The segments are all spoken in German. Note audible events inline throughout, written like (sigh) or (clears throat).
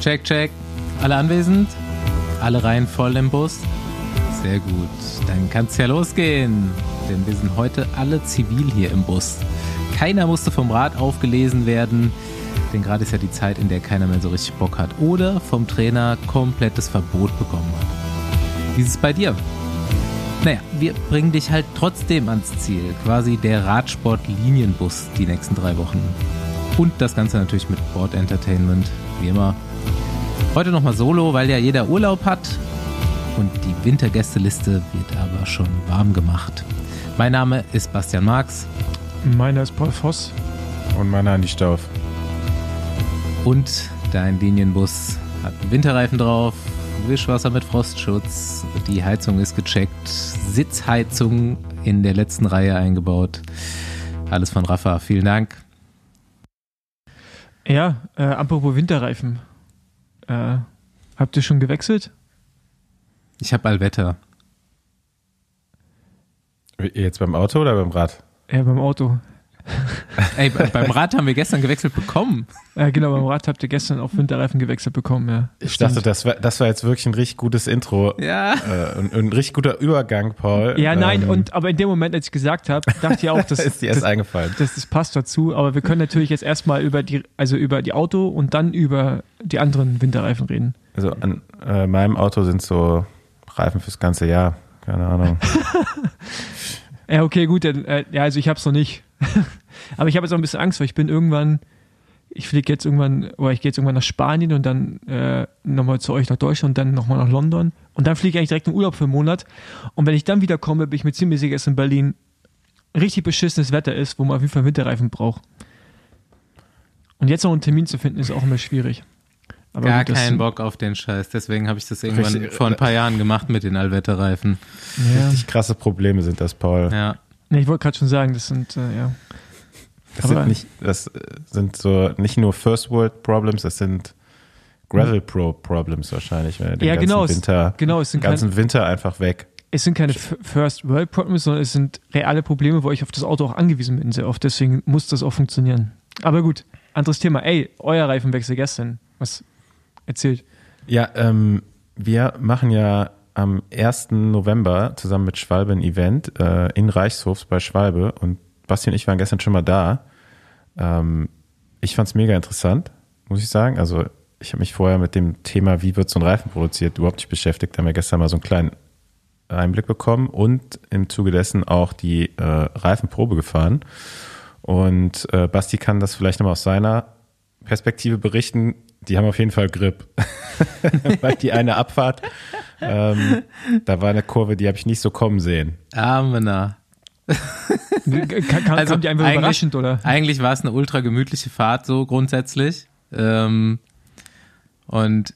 Check, check. Alle anwesend? Alle Reihen voll im Bus? Sehr gut. Dann kann es ja losgehen. Denn wir sind heute alle zivil hier im Bus. Keiner musste vom Rat aufgelesen werden. Denn gerade ist ja die Zeit, in der keiner mehr so richtig Bock hat. Oder vom Trainer komplettes Verbot bekommen hat. Wie ist es bei dir? Naja, wir bringen dich halt trotzdem ans Ziel. Quasi der Radsport-Linienbus die nächsten drei Wochen. Und das Ganze natürlich mit Board Entertainment, wie immer. Heute nochmal solo, weil ja jeder Urlaub hat. Und die Wintergästeliste wird aber schon warm gemacht. Mein Name ist Bastian Marx. Meiner ist Paul Voss. Und meiner Andi Stauf. Und dein Linienbus hat Winterreifen drauf, Wischwasser mit Frostschutz, die Heizung ist gecheckt, Sitzheizung in der letzten Reihe eingebaut. Alles von Rafa, vielen Dank. Ja, äh, apropos Winterreifen. Äh, habt ihr schon gewechselt? Ich habe Allwetter. Jetzt beim Auto oder beim Rad? Ja, beim Auto. Ey, beim Rad haben wir gestern gewechselt bekommen. Ja, genau, beim Rad habt ihr gestern auf Winterreifen gewechselt bekommen, ja. Ich Stimmt. dachte, das war, das war jetzt wirklich ein richtig gutes Intro. Ja. Äh, und, ein richtig guter Übergang, Paul. Ja, nein, ähm, und aber in dem Moment, als ich gesagt habe, dachte ich auch, (laughs) dass, ist dir erst das, eingefallen. Das, das passt dazu. Aber wir können natürlich jetzt erstmal über die, also über die Auto und dann über die anderen Winterreifen reden. Also an äh, meinem Auto sind so Reifen fürs ganze Jahr. Keine Ahnung. (laughs) ja, okay, gut, dann, äh, ja, also ich hab's noch nicht. (laughs) Aber ich habe jetzt auch ein bisschen Angst, weil ich bin irgendwann, ich fliege jetzt irgendwann, oder ich gehe jetzt irgendwann nach Spanien und dann äh, nochmal zu euch nach Deutschland und dann nochmal nach London. Und dann fliege ich eigentlich direkt in Urlaub für einen Monat. Und wenn ich dann wieder komme, bin ich mir ziemlich sicher, dass in Berlin richtig beschissenes Wetter ist, wo man auf jeden Fall Winterreifen braucht. Und jetzt noch einen Termin zu finden, ist auch immer schwierig. Aber Gar gut, keinen Bock auf den Scheiß. Deswegen habe ich das irgendwann richtig, vor ein paar Jahren gemacht mit den Allwetterreifen. Ja. Richtig krasse Probleme sind das, Paul. Ja. Nee, ich wollte gerade schon sagen, das sind, äh, ja. Das sind, nicht, das sind so nicht nur First World Problems, das sind Gravel Pro Problems wahrscheinlich. Den ja, genau. Winter, genau, es sind den ganzen kein, Winter einfach weg. Es sind keine First World Problems, sondern es sind reale Probleme, wo ich auf das Auto auch angewiesen bin, sehr oft. Deswegen muss das auch funktionieren. Aber gut, anderes Thema. Ey, euer Reifenwechsel gestern. Was erzählt? Ja, ähm, wir machen ja am 1. November zusammen mit Schwalbe ein Event äh, in Reichshofs bei Schwalbe und Basti und ich waren gestern schon mal da. Ähm, ich fand es mega interessant, muss ich sagen. Also ich habe mich vorher mit dem Thema, wie wird so ein Reifen produziert, überhaupt nicht beschäftigt. Da haben wir gestern mal so einen kleinen Einblick bekommen und im Zuge dessen auch die äh, Reifenprobe gefahren. Und äh, Basti kann das vielleicht nochmal aus seiner Perspektive berichten. Die haben auf jeden Fall Grip. (laughs) Weil die eine Abfahrt, ähm, da war eine Kurve, die habe ich nicht so kommen sehen. Amener. Kann, also kam die einfach überraschend, oder? Eigentlich war es eine ultra gemütliche Fahrt, so grundsätzlich. Ähm, und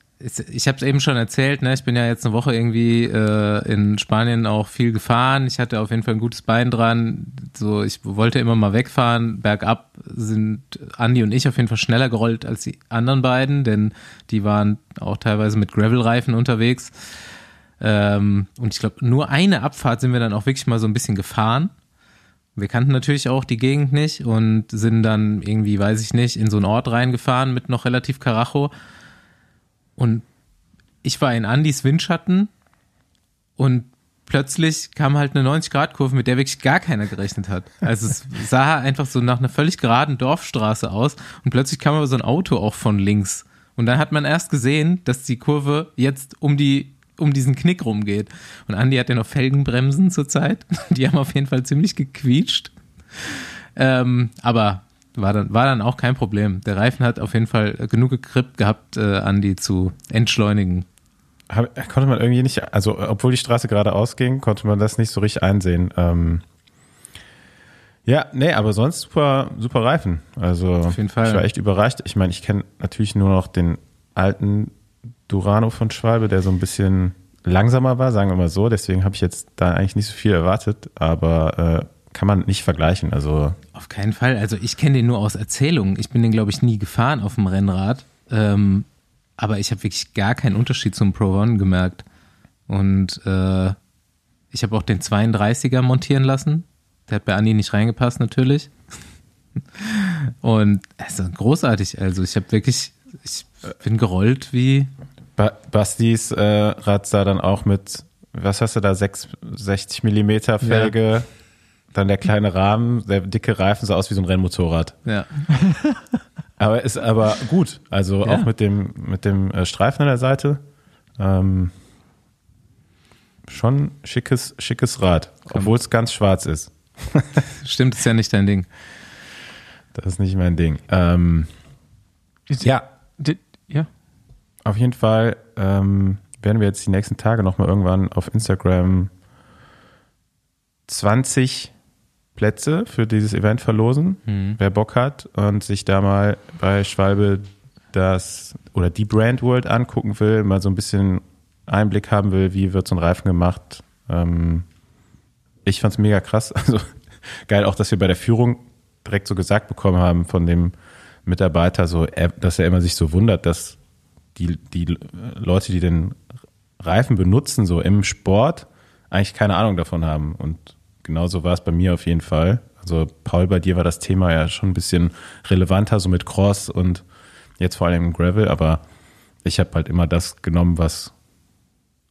ich habe es eben schon erzählt, ne? ich bin ja jetzt eine Woche irgendwie äh, in Spanien auch viel gefahren. Ich hatte auf jeden Fall ein gutes Bein dran. So, ich wollte immer mal wegfahren. Bergab sind Andi und ich auf jeden Fall schneller gerollt als die anderen beiden, denn die waren auch teilweise mit Gravel-Reifen unterwegs. Ähm, und ich glaube, nur eine Abfahrt sind wir dann auch wirklich mal so ein bisschen gefahren. Wir kannten natürlich auch die Gegend nicht und sind dann irgendwie, weiß ich nicht, in so einen Ort reingefahren mit noch relativ Karacho. Und ich war in Andys Windschatten und plötzlich kam halt eine 90-Grad-Kurve, mit der wirklich gar keiner gerechnet hat. Also es (laughs) sah einfach so nach einer völlig geraden Dorfstraße aus und plötzlich kam aber so ein Auto auch von links. Und dann hat man erst gesehen, dass die Kurve jetzt um die um diesen Knick rumgeht. Und Andy hat ja noch Felgenbremsen zurzeit. (laughs) Die haben auf jeden Fall ziemlich gequietscht. Ähm, aber war dann, war dann auch kein Problem. Der Reifen hat auf jeden Fall genug Grip gehabt, äh, Andy zu entschleunigen. Hab, konnte man irgendwie nicht, also obwohl die Straße geradeaus ging, konnte man das nicht so richtig einsehen. Ähm, ja, nee, aber sonst super, super Reifen. Also auf jeden Fall. ich war echt überrascht. Ich meine, ich kenne natürlich nur noch den alten Durano von Schwalbe, der so ein bisschen langsamer war, sagen wir mal so. Deswegen habe ich jetzt da eigentlich nicht so viel erwartet, aber äh, kann man nicht vergleichen. Also auf keinen Fall. Also ich kenne den nur aus Erzählungen. Ich bin den glaube ich nie gefahren auf dem Rennrad, ähm, aber ich habe wirklich gar keinen Unterschied zum Pro One gemerkt. Und äh, ich habe auch den 32er montieren lassen. Der hat bei Andi nicht reingepasst natürlich. (laughs) Und also großartig. Also ich habe wirklich, ich bin gerollt wie. Ba Bastis äh, Rad sah dann auch mit, was hast du da, 6, 60 Millimeter Felge, dann der kleine Rahmen, der dicke Reifen sah aus wie so ein Rennmotorrad. Ja. (laughs) Aber ist aber gut. Also Ja. auch mit dem, mit dem äh, Streifen an der Seite. Ähm, schon schickes, schickes Rad, obwohl es ganz schwarz ist. (laughs) Stimmt, ist ja nicht dein Ding. Das ist nicht mein Ding. Ähm, ja, Ja. Auf jeden Fall ähm, werden wir jetzt die nächsten Tage nochmal irgendwann auf Instagram 20 Plätze für dieses Event verlosen. Mhm. Wer Bock hat und sich da mal bei Schwalbe das oder die Brand World angucken will, mal so ein bisschen Einblick haben will, wie wird so ein Reifen gemacht. Ähm, ich fand's mega krass. (laughs) Also geil auch, dass wir bei der Führung direkt so gesagt bekommen haben von dem Mitarbeiter, so, dass er immer sich so wundert, dass die, die Leute, die den Reifen benutzen, so im Sport, eigentlich keine Ahnung davon haben. Und genauso war es bei mir auf jeden Fall. Also Paul, bei dir war das Thema ja schon ein bisschen relevanter, so mit Cross und jetzt vor allem Gravel, aber ich habe halt immer das genommen, was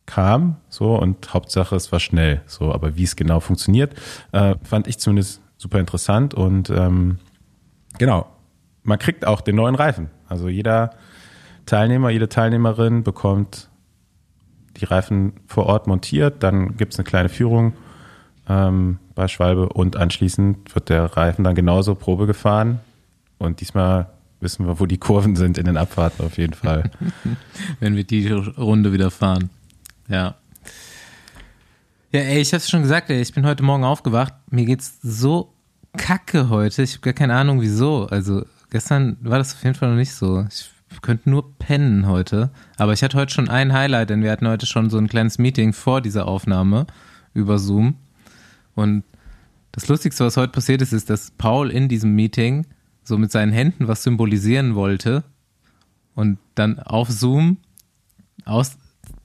kam, so und Hauptsache es war schnell, so, aber wie es genau funktioniert, äh, fand ich zumindest super interessant und ähm, genau, man kriegt auch den neuen Reifen. Also jeder Teilnehmer, jede Teilnehmerin bekommt die Reifen vor Ort montiert, dann gibt es eine kleine Führung ähm, bei Schwalbe und anschließend wird der Reifen dann genauso Probe gefahren und diesmal wissen wir, wo die Kurven sind in den Abfahrten auf jeden Fall. (laughs) wenn wir die Runde wieder fahren. Ja. Ja, ey, ich hab's schon gesagt, ey, ich bin heute Morgen aufgewacht. Mir geht's so kacke heute. Ich habe gar keine Ahnung, wieso. Also, gestern war das auf jeden Fall noch nicht so. Ich könnte nur pennen heute. Aber ich hatte heute schon ein Highlight, denn wir hatten heute schon so ein kleines Meeting vor dieser Aufnahme über Zoom. Und das Lustigste, was heute passiert ist, ist, dass Paul in diesem Meeting so mit seinen Händen was symbolisieren wollte und dann auf Zoom aus,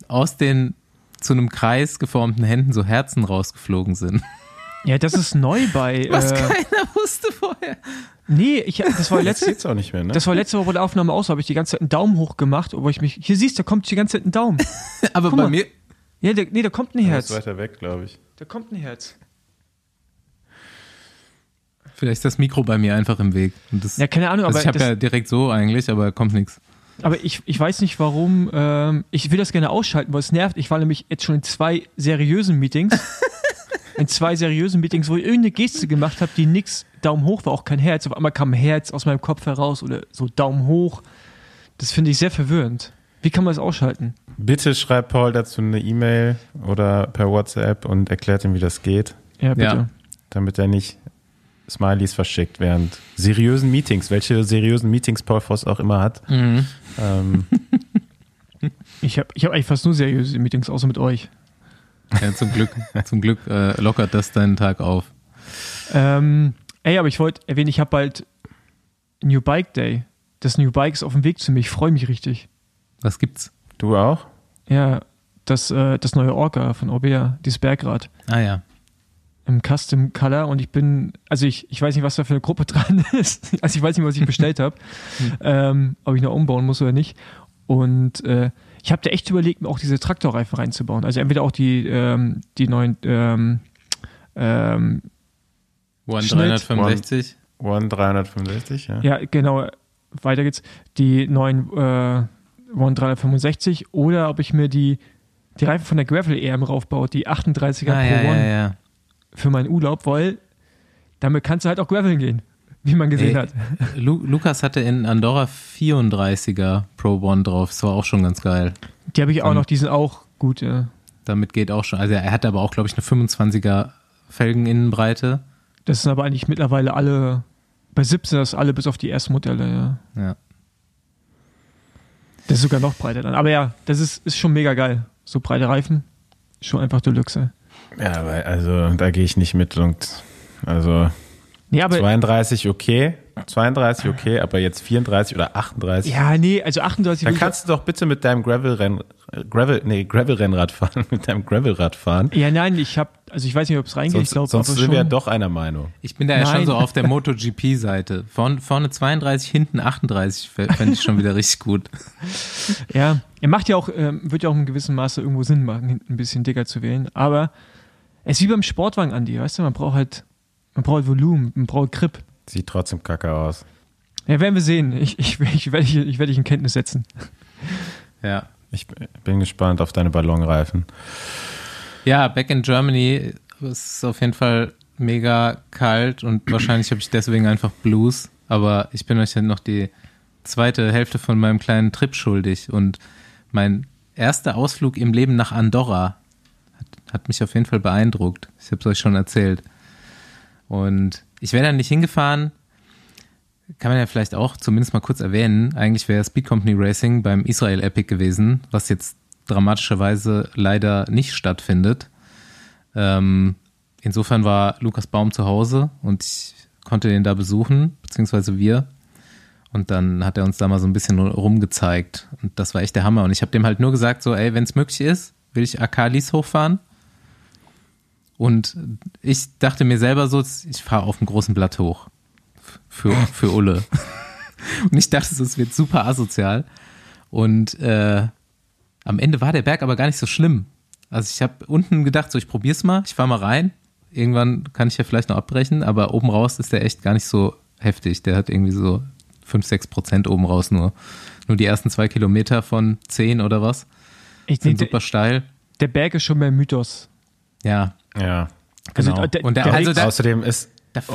aus den zu einem Kreis geformten Händen so Herzen rausgeflogen sind. (laughs) Ja, das ist neu bei. (laughs) Was äh, keiner wusste vorher. nee, ich, das war Jetzt letzte, geht's auch nicht mehr, ne? das war letzte Woche bei der Aufnahme aus, habe ich die ganze Zeit einen Daumen hoch gemacht, wo ich mich. Hier siehst du, da kommt die ganze Zeit ein Daumen. (laughs) Aber Guck bei mal. mir, Ja, der, nee, da kommt ein Der ist Herz. weiter weg, glaube ich. Da kommt ein Herz. vielleicht ist das Mikro bei mir einfach im Weg. Und das, Ja, keine Ahnung, also aber, ich habe ja direkt so eigentlich, aber kommt nichts. aber ich, ich weiß nicht warum. Ähm, ich will das gerne ausschalten, weil es nervt. Ich war nämlich jetzt schon in zwei seriösen Meetings. (laughs) in zwei seriösen Meetings, wo ich irgendeine Geste gemacht habe, die nix Daumen hoch war, auch kein Herz. Auf einmal kam ein Herz aus meinem Kopf heraus oder so Daumen hoch. Das finde ich sehr verwirrend. Wie kann man das ausschalten? Bitte schreibt Paul dazu eine E-Mail oder per WhatsApp und erklärt ihm, wie das geht, Ja, bitte. Ja. damit er nicht Smileys verschickt während seriösen Meetings, welche seriösen Meetings Paul Voss auch immer hat. Mhm. Ähm, (laughs) Ich habe ich hab eigentlich fast nur seriöse Meetings, außer mit euch. Ja, zum Glück, zum Glück äh, lockert das deinen Tag auf. Ähm, ey, aber ich wollte erwähnen, ich habe bald New Bike Day. Das New Bike ist auf dem Weg zu mir. Ich freue mich richtig. Was gibt's? du auch? Ja, das, äh, das neue Orca von Orbea, dieses Bergrad Ah ja. im Custom Color und ich bin, also ich, ich weiß nicht, was da für eine Gruppe (laughs) dran ist. Also ich weiß nicht, was ich bestellt habe, ähm, ob ich noch umbauen muss oder nicht. Und äh, ich habe da echt überlegt, mir auch diese Traktorreifen reinzubauen. Also entweder auch die, ähm, die neuen ähm, ähm, One Schnitt. 365. One 365, ja. Ja, genau. Weiter geht's. Die neuen äh, One 365 oder ob ich mir die, die Reifen von der Gravel EM raufbaue, die 38er Ah, Pro ja, One ja, ja. für meinen Urlaub, weil damit kannst du halt auch Graveln gehen, wie man gesehen Ey, hat. Lu Lukas hatte in Andorra 34er Pro One drauf. Das war auch schon ganz geil. Die habe ich auch Ähm, noch, die sind auch gut. Ja. Damit geht auch schon. Also er hat aber auch, glaube ich, eine 25er Felgeninnenbreite. Das sind aber eigentlich mittlerweile alle, bei 17 das alle bis auf die ersten Modelle, ja. Ja. Das ist sogar noch breiter dann. Aber ja, das ist, ist schon mega geil. So breite Reifen, schon einfach Deluxe. Ja, aber also da gehe ich nicht mit und also Nee, aber 32 okay, 32 okay, aber jetzt 34 oder 38. Ja, nee, also 38 Dann kannst du doch bitte mit deinem Gravel-Renn, Gravel, nee, Gravel-Rennrad fahren, (laughs) mit deinem Gravelrad fahren. Ja, nein, ich habe, also ich weiß nicht, ob es reingeht. Sonst, ich glaube, sonst sind schon. wir ja doch einer Meinung. Ich bin da ja schon Nein. so auf der MotoGP-Seite. Vorn, vorne 32, hinten 38 fände ich schon wieder richtig gut. (laughs) Ja, er macht ja auch, ähm, wird ja auch in gewissem Maße irgendwo Sinn machen, hinten ein bisschen dicker zu wählen. Aber es ist wie beim Sportwagen, Andi, weißt du, man braucht halt, man braucht Volumen, man braucht Grip. Sieht trotzdem kacke aus. Ja, werden wir sehen. Ich, ich, ich werde dich, ich werd dich in Kenntnis setzen. Ja. Ich bin gespannt auf deine Ballonreifen. Ja, back in Germany ist auf jeden Fall mega kalt und (clears throat) wahrscheinlich habe ich deswegen einfach Blues. Aber ich bin euch ja noch die zweite Hälfte von meinem kleinen Trip schuldig. Und mein erster Ausflug im Leben nach Andorra hat, hat mich auf jeden Fall beeindruckt. Ich habe es euch schon erzählt. Und ich wäre da nicht hingefahren. Kann man ja vielleicht auch zumindest mal kurz erwähnen. Eigentlich wäre Speed Company Racing beim Israel Epic gewesen, was jetzt dramatischerweise leider nicht stattfindet. Ähm, insofern war Lukas Baum zu Hause und ich konnte den da besuchen, beziehungsweise wir. Und dann hat er uns da mal so ein bisschen rumgezeigt. Und das war echt der Hammer. Und ich habe dem halt nur gesagt, so, ey, wenn es möglich ist, will ich Akalis hochfahren. Und ich dachte mir selber so, ich fahre auf dem großen Blatt hoch. Für, für Ulle. (laughs) Und ich dachte es wird super asozial. Und äh, am Ende war der Berg aber gar nicht so schlimm. Also ich habe unten gedacht, so ich probier's mal, ich fahr mal rein. Irgendwann kann ich ja vielleicht noch abbrechen, aber oben raus ist der echt gar nicht so heftig. Der hat irgendwie so 5, 6 Prozent oben raus nur. Nur die ersten zwei Kilometer von 10 oder was Ich, sind super steil. der Berg ist schon mehr Mythos. Ja, Ja. Also, genau. der- Und der, der also da, Außerdem ist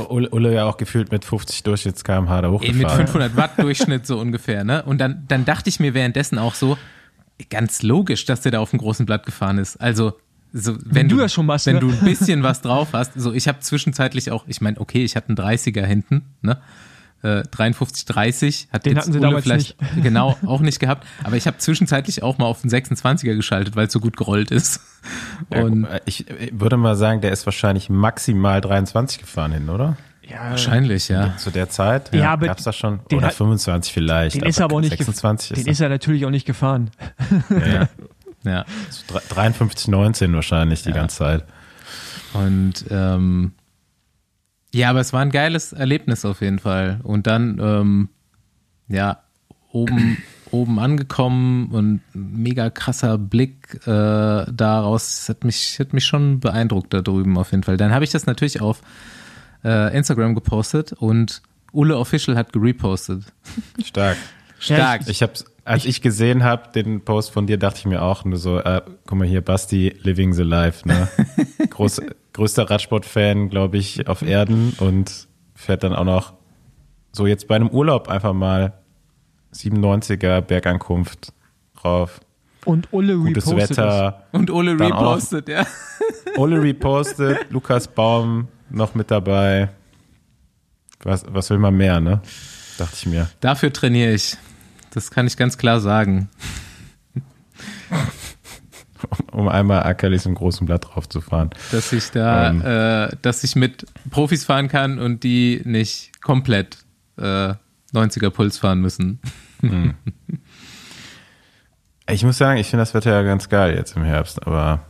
Ulle, ja auch gefühlt mit 50 Durchschnitts kmh da hochgefahren. mit 500 Watt Durchschnitt so ungefähr, ne? Und dann, dann dachte ich mir währenddessen auch so, ganz logisch, dass der da auf dem großen Blatt gefahren ist. Also, so, wenn, du das schon machst, wenn ne? du ein bisschen was drauf hast, so ich habe zwischenzeitlich auch, ich meine, okay, ich hatte einen 30er hinten, ne? Äh, 53, 30 hat Den jetzt hatten sie Ulle damals vielleicht (laughs) genau auch nicht gehabt, aber ich habe zwischenzeitlich auch mal auf den 26er geschaltet, weil es so gut gerollt ist. Ja, Und ich würde mal sagen, der ist wahrscheinlich maximal 23 gefahren hin, oder? Ja, wahrscheinlich, ja. Zu der Zeit? Ja, aber Gab's das schon? Oder hat- 25 vielleicht. den ist er aber auch nicht gef- 26 Den ist, ist er natürlich auch nicht gefahren. ja, Ja. so 53, 19 wahrscheinlich die Ja. ganze Zeit. Und ähm, ja, aber es war ein geiles Erlebnis auf jeden Fall. Und dann, ähm, ja, oben, (clears throat) oben angekommen und ein mega krasser Blick äh, daraus. Das hat mich, hat mich schon beeindruckt da drüben auf jeden Fall. Dann habe ich das natürlich auf äh, Instagram gepostet und Ulle Official hat gerepostet. Stark. Stark. Ich hab's, als ich, gesehen habe, den Post von dir, dachte ich mir auch nur so, äh, guck mal hier, Basti, living the life, ne? (laughs) Groß, größter Radsport-Fan, glaube ich, auf Erden und fährt dann auch noch so jetzt bei einem Urlaub einfach mal 97er Bergankunft drauf. Und Ulle Gutes repostet Wetter. und Ulle Dann auch- repostet, ja. (laughs) Ole repostet, Lukas Baum noch mit dabei. Was, was will man mehr, ne? Dachte ich mir. Dafür trainiere ich. Das kann ich ganz klar sagen. (laughs) Um einmal Ackerlis im großen Blatt drauf zu fahren. dass ich da, Ähm. äh, dass ich mit Profis fahren kann und die nicht komplett äh, 90er Puls fahren müssen. (laughs) Ich muss sagen, ich finde das Wetter ja ganz geil jetzt im Herbst, aber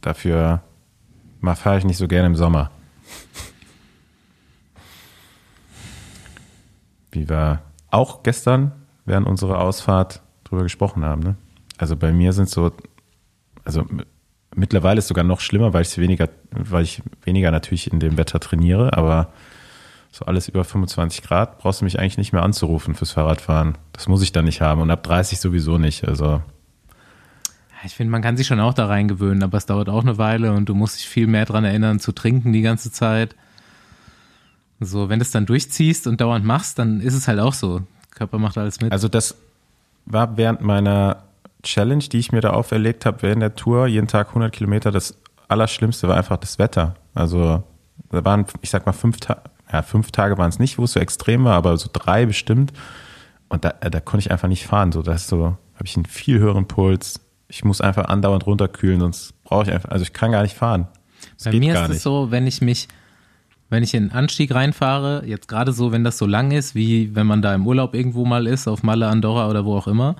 dafür fahre ich nicht so gerne im Sommer. Wie wir auch gestern während unserer Ausfahrt drüber gesprochen haben. Ne? Also bei mir sind so, also mittlerweile ist es sogar noch schlimmer, weil ich weniger, weil ich weniger natürlich in dem Wetter trainiere, aber so alles über 25 Grad brauchst du mich eigentlich nicht mehr anzurufen fürs Fahrradfahren. Das muss ich dann nicht haben und ab 30 sowieso nicht. Also Ich finde, man kann sich schon auch da reingewöhnen, aber es dauert auch eine Weile und du musst dich viel mehr dran erinnern, zu trinken die ganze Zeit. So, wenn du es dann durchziehst und dauernd machst, dann ist es halt auch so. Körper macht alles mit. Also das war während meiner Challenge, die ich mir da auferlegt habe, während der Tour, jeden Tag 100 Kilometer, das Allerschlimmste war einfach das Wetter. Also da waren, ich sag mal, fünf, Ta ja, fünf Tage waren es nicht, wo es so extrem war, aber so drei bestimmt. Und da, äh, da konnte ich einfach nicht fahren. So, das so, habe ich einen viel höheren Puls. Ich muss einfach andauernd runterkühlen, sonst brauche ich einfach, also ich kann gar nicht fahren. Das Bei mir ist es so, wenn ich mich, wenn ich in den Anstieg reinfahre, jetzt gerade so, wenn das so lang ist, wie wenn man da im Urlaub irgendwo mal ist, auf Malle, Andorra oder wo auch immer.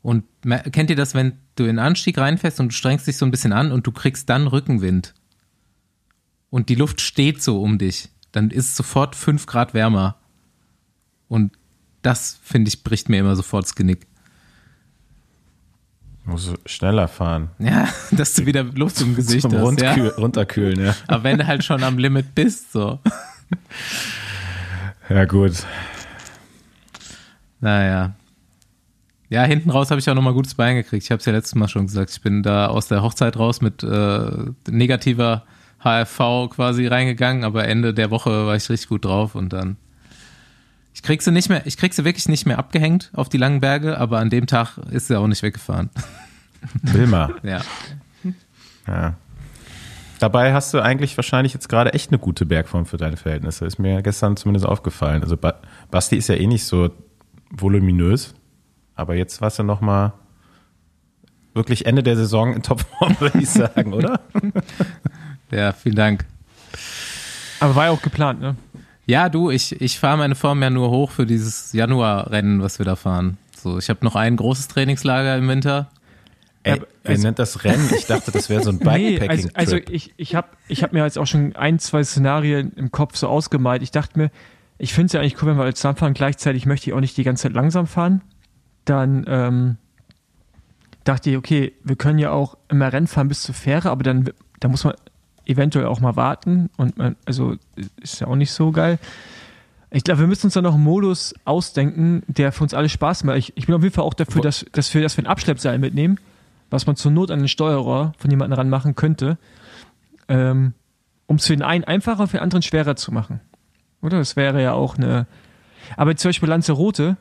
Und kennt ihr das, wenn du in den Anstieg reinfährst und du strengst dich so ein bisschen an und du kriegst dann Rückenwind und die Luft steht so um dich, dann ist sofort fünf Grad wärmer. Und das, finde ich, bricht mir immer sofort das Genick. Muss schneller fahren. Ja, (laughs) dass du wieder Luft im Gesicht Zum hast. Rundkühl, Ja. Runterkühlen, ja. (laughs) Aber wenn du halt schon am Limit bist, so. (laughs) Ja, gut. Naja. Ja, hinten raus habe ich auch nochmal gutes Bein gekriegt. Ich habe es ja letztes Mal schon gesagt. Ich bin da aus der Hochzeit raus mit äh, negativer HFV quasi reingegangen, aber Ende der Woche war ich richtig gut drauf und dann. Ich krieg sie nicht mehr, ich krieg sie wirklich nicht mehr abgehängt auf die langen Berge, aber an dem Tag ist sie auch nicht weggefahren. (laughs) Wilma. Ja. Ja. Dabei hast du eigentlich wahrscheinlich jetzt gerade echt eine gute Bergform für deine Verhältnisse. Ist mir gestern zumindest aufgefallen. Also ba Basti ist ja eh nicht so voluminös, aber jetzt warst du noch mal wirklich Ende der Saison in Topform, (laughs) würde ich sagen, oder? Ja, vielen Dank. Aber war ja auch geplant, ne? Ja, du, ich, ich fahre meine Form ja nur hoch für dieses Januarrennen, was wir da fahren. So, ich habe noch ein großes Trainingslager im Winter. Ey, Ja, wer also- nennt das Rennen? Ich dachte, das wäre so ein (laughs) Nee, Bikepacking-Trip. also, also ich, ich habe ich hab mir jetzt auch schon ein, zwei Szenarien im Kopf so ausgemalt. Ich dachte mir, ich finde es ja eigentlich cool, wenn wir als fahren. Gleichzeitig möchte ich auch nicht die ganze Zeit langsam fahren. Dann ähm, dachte ich, okay, wir können ja auch immer Rennen fahren bis zur Fähre, aber dann da muss man eventuell auch mal warten. Und man, also ist ja auch nicht so geil. Ich glaube, wir müssen uns da noch einen Modus ausdenken, der für uns alle Spaß macht. Ich, ich bin auf jeden Fall auch dafür, dass, dass, wir, dass wir ein Abschleppseil mitnehmen, was man zur Not an den Steuerohr von jemandem ranmachen könnte, ähm, um es für den einen einfacher, für den anderen schwerer zu machen. Oder? Das wäre ja auch eine. Aber zum Beispiel Lanzarote,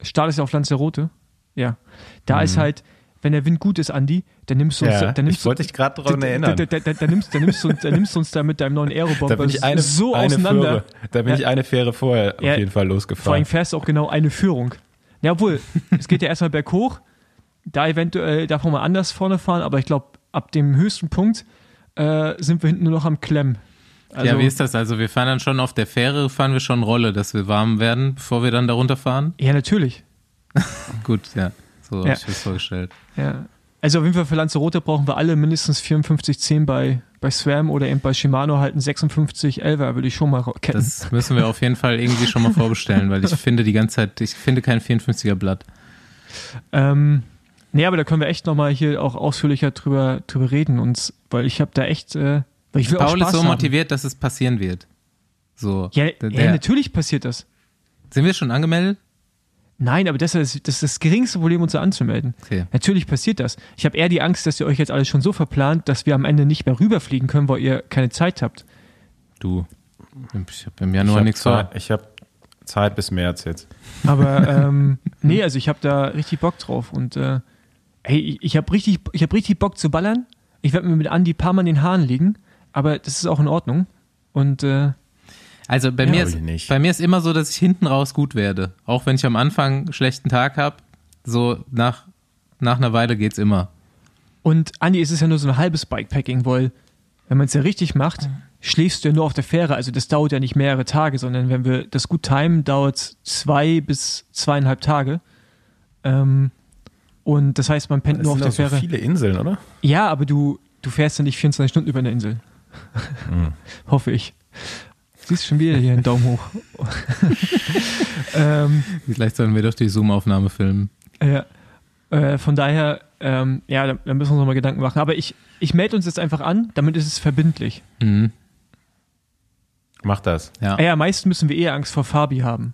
Start ist ja auf Lanzarote, ja. Da ist halt, wenn der Wind gut ist, Andi, dann nimmst du uns, ja, dann nimmst ich wollte dich gerade daran da, erinnern. da, da, da, da, nimmst, da, nimmst du, uns- da nimmst du uns da mit deinem neuen Aerobomber Da bin ich eine, so eine auseinander. Fähre, da bin Ja. ich eine Fähre vorher Ja, auf jeden Fall Vor allem losgefahren. fährst du auch genau eine Führung. Ja, obwohl, es geht ja erstmal berghoch. Da eventuell darf man mal anders vorne fahren, aber ich glaube, ab dem höchsten Punkt äh, sind wir hinten nur noch am Klemmen. Also, ja, wie ist das? Also wir fahren dann schon auf der Fähre, fahren wir schon Rolle, dass wir warm werden, bevor wir dann da runterfahren? Ja, natürlich. (laughs) Gut, ja. So Ja. habe ich mir das vorgestellt. Ja. Also auf jeden Fall für Lanzarote brauchen wir alle mindestens 54,10 bei, bei SWAM oder eben bei Shimano halt ein 56 11er, würde ich schon mal kennen. Das müssen wir auf jeden Fall irgendwie schon mal vorbestellen, weil ich finde die ganze Zeit, ich finde kein 54er Blatt. Ähm, nee, aber da können wir echt nochmal hier auch ausführlicher drüber, drüber reden, und, weil ich habe da echt, äh, weil ich will auch Paul Spaß ist so haben. motiviert, dass es passieren wird. So. Ja, Der- ja, natürlich passiert das. Sind wir schon angemeldet? Nein, aber das ist, das ist das geringste Problem, uns da anzumelden. Okay. Natürlich passiert das. Ich habe eher die Angst, dass ihr euch jetzt alles schon so verplant, dass wir am Ende nicht mehr rüberfliegen können, weil ihr keine Zeit habt. Du. Ich habe im Januar habe nichts vor. Zeit, ich hab Zeit bis März jetzt. Aber (laughs) ähm, nee, also ich habe da richtig Bock drauf. Und äh, hey, ich, ich habe richtig, ich hab richtig Bock zu ballern. Ich werde mir mit Andi ein paar Mal in den Haaren liegen, aber das ist auch in Ordnung. Und äh, Also bei, Ja, mir ist, bei mir ist immer so, dass ich hinten raus gut werde. Auch wenn ich am Anfang einen schlechten Tag habe, so nach, nach einer Weile geht's immer. Und Andi, es ist ja nur so ein halbes Bikepacking, weil wenn man es ja richtig macht, schläfst du ja nur auf der Fähre. Also das dauert ja nicht mehrere Tage, sondern wenn wir das gut timen, dauert es zwei bis zweieinhalb Tage. Ähm, und das heißt, man pennt Es nur auf der auch so Fähre. viele Inseln, oder? Ja, aber du, du fährst ja nicht 24 Stunden über eine Insel. Hm. (laughs) Hoffe ich. Siehst schon wieder hier einen Daumen hoch. (laughs) ähm, Vielleicht sollen wir doch die Zoom-Aufnahme filmen. Ja. Äh, von daher, ähm, ja, da, da müssen wir uns nochmal Gedanken machen. Aber ich, ich melde uns jetzt einfach an, damit ist es verbindlich. Mhm. Mach das. Ja, Ah ja, am meisten müssen wir eher Angst vor Fabi haben.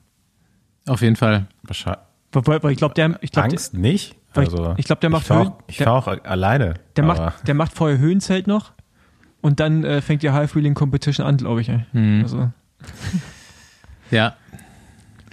auf jeden Fall. Wahrscheinlich. Weil, weil, weil ich glaube, der, ich glaub, der, Angst nicht. weil Also, ich, ich glaub, der macht ich fahr Höhen, auch, ich der, fahr auch alleine. der, macht, der macht vorher Höhenzelt noch und dann äh, fängt die High Wheeling Competition an, glaube ich. Mhm. Also, (laughs) Ja,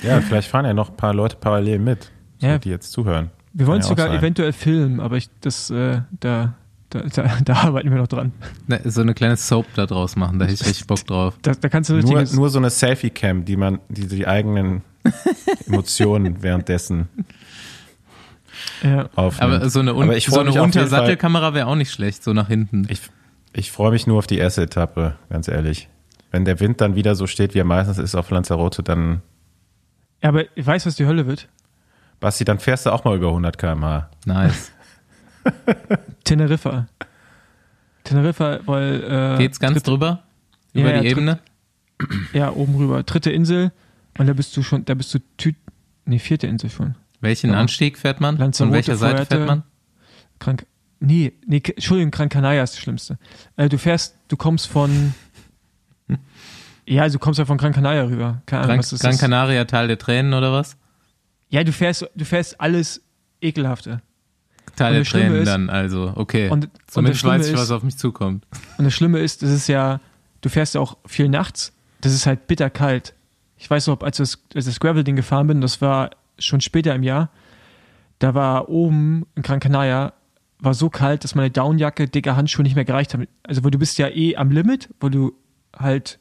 Ja, vielleicht fahren ja noch ein paar Leute parallel mit, so, Ja. die jetzt zuhören. wir wollen es sogar sein. eventuell filmen, aber ich, das, äh, da, da, da, da arbeiten wir noch dran. ne, so eine kleine Soap da draus machen, da hätte ich richtig Bock drauf. Da, da kannst du Nur, nur so eine Selfie-Cam, die man, die die eigenen (laughs) Emotionen währenddessen ja. aufnimmt. Aber so eine, Un Aber so eine Untersattelkamera wäre auch nicht schlecht, so nach hinten. Ich, ich freue mich nur auf die erste Etappe, ganz ehrlich. wenn der Wind dann wieder so steht, wie er meistens ist auf Lanzarote, dann, Ja, aber ich weiß, was die Hölle wird. Basti, dann fährst du auch mal über 100 km/h. Nice. (laughs) Teneriffa. Teneriffa, weil. Äh, Geht's ganz dritte- drüber? Ja, Über ja, die dritt- Ebene? (clears throat) Ja, oben rüber. Dritte Insel. Und da bist du schon, da bist du Tü nee, vierte Insel schon. Welchen Ja. Anstieg fährt man? Von Lanzarote, welcher Seite Fuerte. fährt man? Krank. Nee, nee, Entschuldigung, Gran Canaria ist das Schlimmste. Äh, du fährst, du kommst von. Ja, also du kommst ja von Gran Canaria rüber. Keine Ahnung, Gran, was ist Gran? Canaria, Tal der Tränen oder was? Ja, du fährst, du fährst alles Ekelhafte. Und der Tränen ist- dann, also, okay. Und, und das Zumindest Schlimme weiß ich, ist, was auf mich zukommt. Und das Schlimme ist, das ist ja, du fährst ja auch viel nachts. Das ist halt bitterkalt. Ich weiß noch, als ich das, als das Gravel-Ding gefahren bin, das war schon später im Jahr, da war oben in Gran Canaria, war so kalt, dass meine Downjacke, dicke Handschuhe nicht mehr gereicht haben. Also, wo du bist ja eh am Limit, wo du halt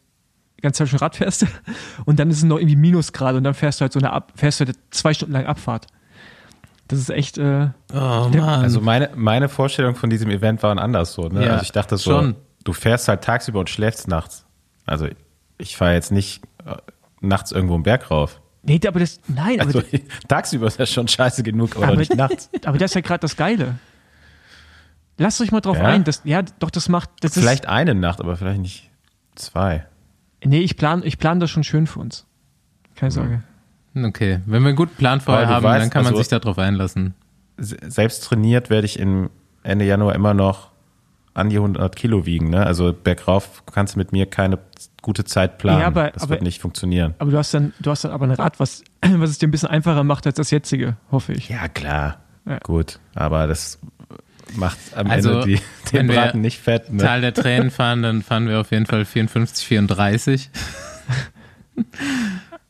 die ganze Zeit schon Rad fährst (laughs) und dann ist es noch irgendwie Minusgrade und dann fährst du halt so eine Ab fährst du halt zwei Stunden lang Abfahrt. Das ist echt, äh, Oh Mann. Also meine, meine Vorstellung von diesem Event waren anders so. Ne? Ja, also ich dachte so, schon. du fährst halt tagsüber und schläfst nachts. Also ich fahre jetzt nicht äh, nachts irgendwo einen Berg rauf. nee, aber das, nein, aber, Also (laughs) tagsüber ist das schon scheiße genug, aber, Aber- nicht nachts. aber das ist ja gerade das Geile. Lasst euch mal drauf Ja? ein. Das, ja, doch, das macht, das Vielleicht eine Nacht, aber vielleicht nicht zwei. ist, nee, ich plan, ich plan das schon schön für uns. Keine Sorge. okay, wenn wir einen guten Plan vorher haben, weißt, dann kann man also- sich darauf einlassen. Se- Selbst trainiert werde ich im Ende Januar immer noch an die 100 Kilo wiegen. Ne? Also bergauf kannst du mit mir keine gute Zeit planen. Ja, aber- das aber- wird nicht funktionieren. Aber du hast dann, du hast dann aber ein Rad, was, (clears throat) was es dir ein bisschen einfacher macht als das jetzige, hoffe ich. Ja, klar. Ja. Gut. Aber das macht am Also, Ende die, den wir Braten nicht fett. Ne? Tal der Tränen fahren, dann fahren wir auf jeden Fall 54, 34. (laughs)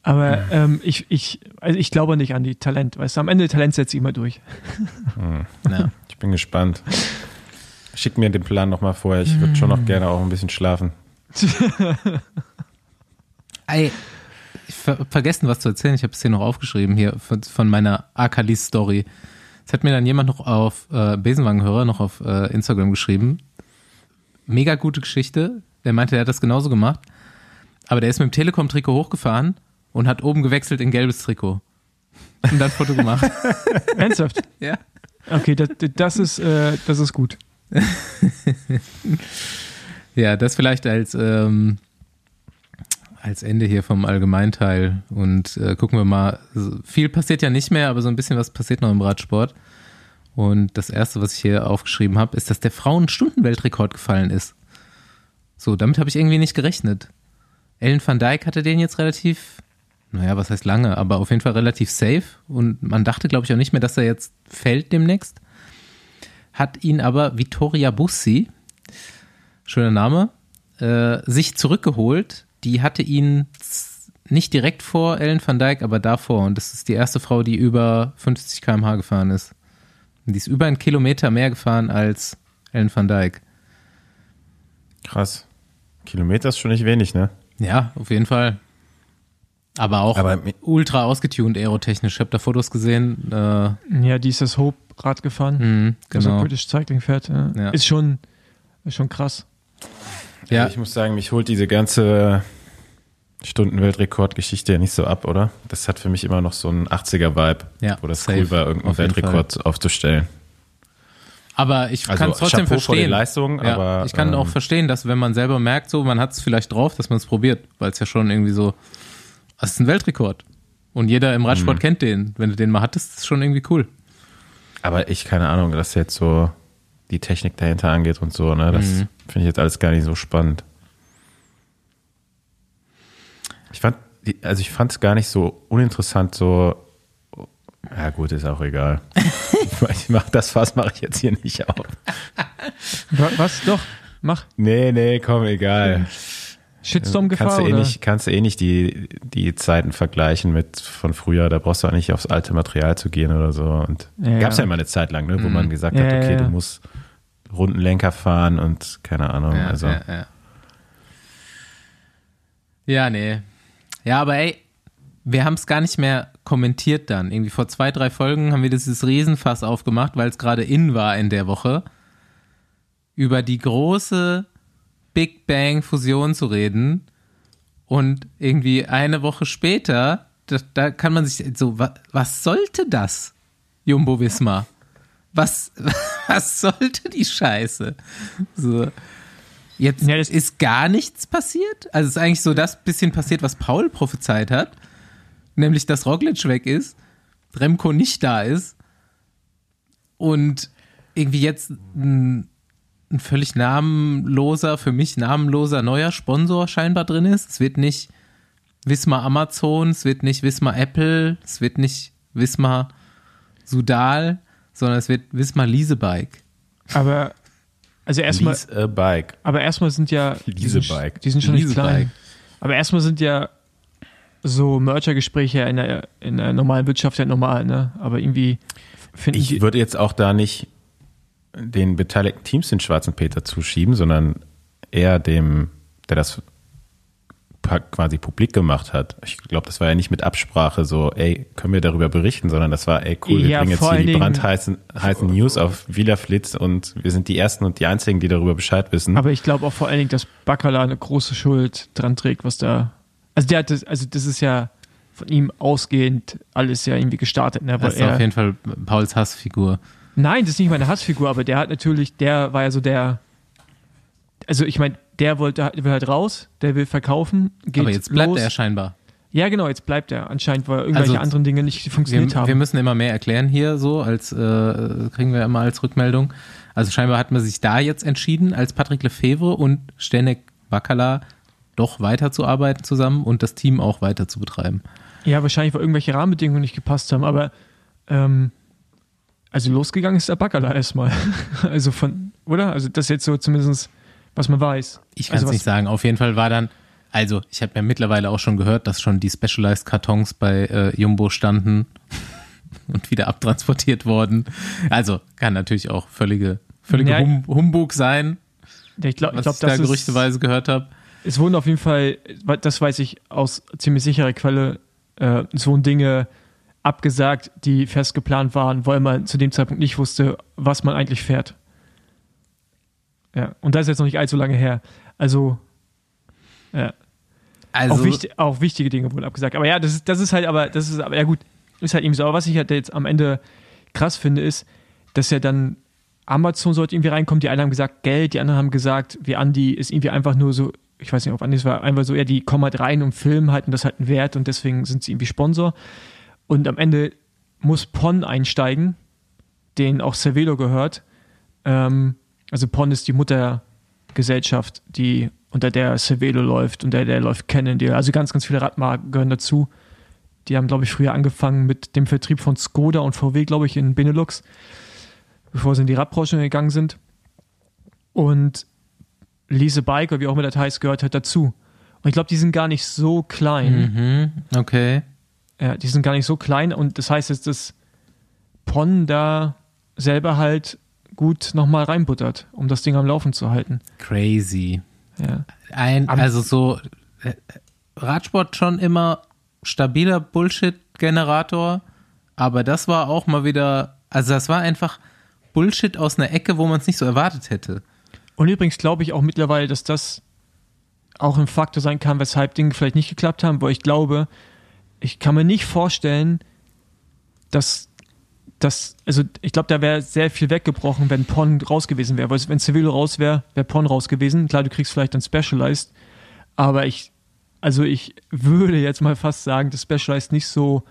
Aber ähm, ich, ich, also ich glaube nicht an die Talent. Weißt du, am Ende Talent setzt sich immer durch. Ja. Ich bin gespannt. Schick mir den Plan nochmal vorher. Ich würde schon noch gerne auch ein bisschen schlafen. (laughs) Ey, ich ver vergessen, was zu erzählen. Ich habe es hier noch aufgeschrieben, hier von, von meiner Akali-Story. Es hat mir dann jemand noch auf äh, Besenwagenhörer noch auf äh, Instagram geschrieben. Mega gute Geschichte. Der meinte, er hat das genauso gemacht. Aber der ist mit dem Telekom-Trikot hochgefahren und hat oben gewechselt in gelbes Trikot. Und dann Foto gemacht. (laughs) Ernsthaft? ja. Okay, das, das, ist, äh, das ist gut. (laughs) Ja, das vielleicht als, ähm, als Ende hier vom Allgemeinteil. Und äh, gucken wir mal. Viel passiert ja nicht mehr, aber so ein bisschen was passiert noch im Radsport. Und das erste, was ich hier aufgeschrieben habe, ist, dass der Frauen-Stunden-Weltrekord gefallen ist. So, damit habe ich irgendwie nicht gerechnet. Ellen van Dijk hatte den jetzt relativ, naja, was heißt lange, aber auf jeden Fall relativ safe. Und man dachte, glaube ich, auch nicht mehr, dass er jetzt fällt demnächst. Hat ihn aber Vittoria Bussi, schöner Name, äh, sich zurückgeholt. Die hatte ihn nicht direkt vor Ellen van Dijk, aber davor. Und das ist die erste Frau, die über 50 km/h gefahren ist. Und die ist über einen Kilometer mehr gefahren als Ellen van Dijk. Krass. Kilometer ist schon nicht wenig, ne? Ja, auf jeden Fall. Aber auch Aber ultra ausgetuned aerotechnisch. Ich habe da Fotos gesehen. Äh, Ja, die ist das Hope-Rad gefahren. mh, Also genau. British Cycling fährt. Ja. Ja. Ist, schon, ist schon krass. Ja, Ich muss sagen, mich holt diese ganze Stundenweltrekordgeschichte ja nicht so ab, oder? Das hat für mich immer noch so einen 80er-Vibe, Ja, wo das safe, cool war, irgendeinen auf Weltrekord aufzustellen. aber ich Also kann es trotzdem Chapeau verstehen. Leistungen, ja, aber, ich kann auch ähm, verstehen, dass wenn man selber merkt, so man hat es vielleicht drauf, dass man es probiert, weil es ja schon irgendwie so, das ist ein Weltrekord. Und jeder im Radsport Mhm. kennt den. Wenn du den mal hattest, ist es schon irgendwie cool. Aber ich, keine Ahnung, dass jetzt so die Technik dahinter angeht und so, ne? Das Mhm. finde ich jetzt alles gar nicht so spannend. Ich fand, also ich fand es gar nicht so uninteressant, so, ja gut, ist auch egal. (laughs) (laughs) ich mach das Fass mache ich jetzt hier nicht auf. Wa- Was? Doch, mach. Nee, nee, komm, egal. Shitstorm-Gefahr Kannst du eh nicht, kannst du eh nicht die, die Zeiten vergleichen mit von früher. Da brauchst du auch nicht aufs alte Material zu gehen oder so. Und Ja, gab es ja immer eine Zeit lang, ne, wo man gesagt Ja, hat, okay, ja. du musst Rundenlenker fahren und keine Ahnung. Ja, also ja, ja. ja, nee. Ja, aber ey, wir haben es gar nicht mehr kommentiert dann. Irgendwie vor zwei, drei Folgen haben wir dieses Riesenfass aufgemacht, weil es gerade in war in der Woche, über die große Big Bang Fusion zu reden Und irgendwie eine Woche später, da, da kann man sich so, wa, was sollte das, Jumbo Wismar? Was, (laughs) was sollte die Scheiße? So. Jetzt Ja, das- ist gar nichts passiert. Also es ist eigentlich so das bisschen passiert, was Paul prophezeit hat. Nämlich, dass Roglic weg ist, Remco nicht da ist und irgendwie jetzt ein, ein völlig namenloser, für mich namenloser neuer Sponsor scheinbar drin ist. Es wird nicht Wismar Amazon, es wird nicht Wismar Apple, es wird nicht Wismar Sudal, sondern es wird Wismar Leasebike. Aber, also erstmal, bike. aber erstmal sind ja, die sind, Leasebike. die sind schon nicht Leasebike. klein. Aber erstmal sind ja so Merger-Gespräche in der, in der normalen Wirtschaft ja normal, ne? Aber irgendwie finden Ich die, würde jetzt auch da nicht den beteiligten Teams den schwarzen Peter zuschieben, sondern eher dem, der das quasi publik gemacht hat. Ich glaube, das war ja nicht mit Absprache so, ey, können wir darüber berichten, sondern das war, ey, cool, wir Ja, bringen jetzt hier die brandheißen heißen News auf Villa Flitz und wir sind die Ersten und die Einzigen, die darüber Bescheid wissen. aber ich glaube auch vor allen Dingen, dass Bacala eine große Schuld dran trägt, was da, also der hat das, also das ist ja von ihm ausgehend alles ja irgendwie gestartet, ne? Weil Das ist er, auf jeden Fall Pauls Hassfigur. Nein, das ist nicht meine Hassfigur, aber der hat natürlich, der war ja so der, also ich meine, der wollte, will halt raus, der will verkaufen, geht Aber jetzt bleibt los. er scheinbar. Ja, genau, jetzt bleibt er anscheinend, weil irgendwelche Also, anderen Dinge nicht funktioniert Wir, haben. wir müssen immer mehr erklären hier, so als äh, kriegen wir immer als Rückmeldung. Also scheinbar hat man sich da jetzt entschieden, als Patrick Lefevre und Stenek Bakala doch weiterzuarbeiten zusammen und das Team auch weiter zu betreiben. ja, wahrscheinlich, weil irgendwelche Rahmenbedingungen nicht gepasst haben, aber ähm, also losgegangen ist der Bacala erstmal. (laughs) also von, oder? Also das jetzt so zumindest, was man weiß. Ich kann also es was- nicht sagen. Auf jeden Fall war dann, also ich habe ja mittlerweile auch schon gehört, dass schon die Specialized Kartons bei äh, Jumbo standen (laughs) und wieder abtransportiert worden. Also kann natürlich auch völlige, völlige Ja. hum Humbug sein, Ich glaube, glaub, ich da gerüchteweise gehört habe. es wurden auf jeden Fall, das weiß ich aus ziemlich sicherer Quelle, äh, wurden Dinge abgesagt, die fest geplant waren, weil man zu dem Zeitpunkt nicht wusste, was man eigentlich fährt. Ja, und das ist jetzt noch nicht allzu lange her. Also, ja, Also auch, wichtig, auch wichtige Dinge wurden abgesagt. Aber ja, das ist, das ist halt, aber, das ist, aber ja gut, ist halt eben so. Aber was ich halt jetzt am Ende krass finde, ist, dass ja dann Amazon sollte irgendwie reinkommen. Die einen haben gesagt Geld, die anderen haben gesagt, wie Andi ist irgendwie einfach nur so, ich weiß nicht, ob Andi es war, einfach so, ja, die kommen halt rein und filmen halt und das hat einen Wert und deswegen sind sie irgendwie Sponsor. Und am Ende muss Pon einsteigen, den auch Cervelo gehört. Ähm, also Pon ist die Muttergesellschaft, die unter der Cervelo läuft, unter der läuft Cannondale. Also ganz, ganz viele Radmarken gehören dazu. Die haben, glaube ich, früher angefangen mit dem Vertrieb von Skoda und VW, glaube ich, in Benelux, bevor sie in die Radbranche gegangen sind. Und Lise Bike, oder wie auch immer das heißt, gehört halt dazu. Und ich glaube, die sind gar nicht so klein. Mhm, okay. Ja, die sind gar nicht so klein und das heißt jetzt, dass Pon da selber halt gut nochmal reinbuttert, um das Ding am Laufen zu halten. Crazy. Ja. Ein, also so äh, Radsport schon immer stabiler Bullshit-Generator, aber das war auch mal wieder, also das war einfach Bullshit aus einer Ecke, wo man es nicht so erwartet hätte. Und übrigens glaube ich auch mittlerweile, dass das auch ein Faktor sein kann, weshalb Dinge vielleicht nicht geklappt haben, weil ich glaube, ich kann mir nicht vorstellen, dass das, also ich glaube, da wäre sehr viel weggebrochen, wenn Pon raus gewesen wäre. Weil wenn Civillo raus wäre, wäre Pon raus gewesen. Klar, du kriegst vielleicht dann Specialized, aber ich, also ich würde jetzt mal fast sagen, dass Specialized nicht so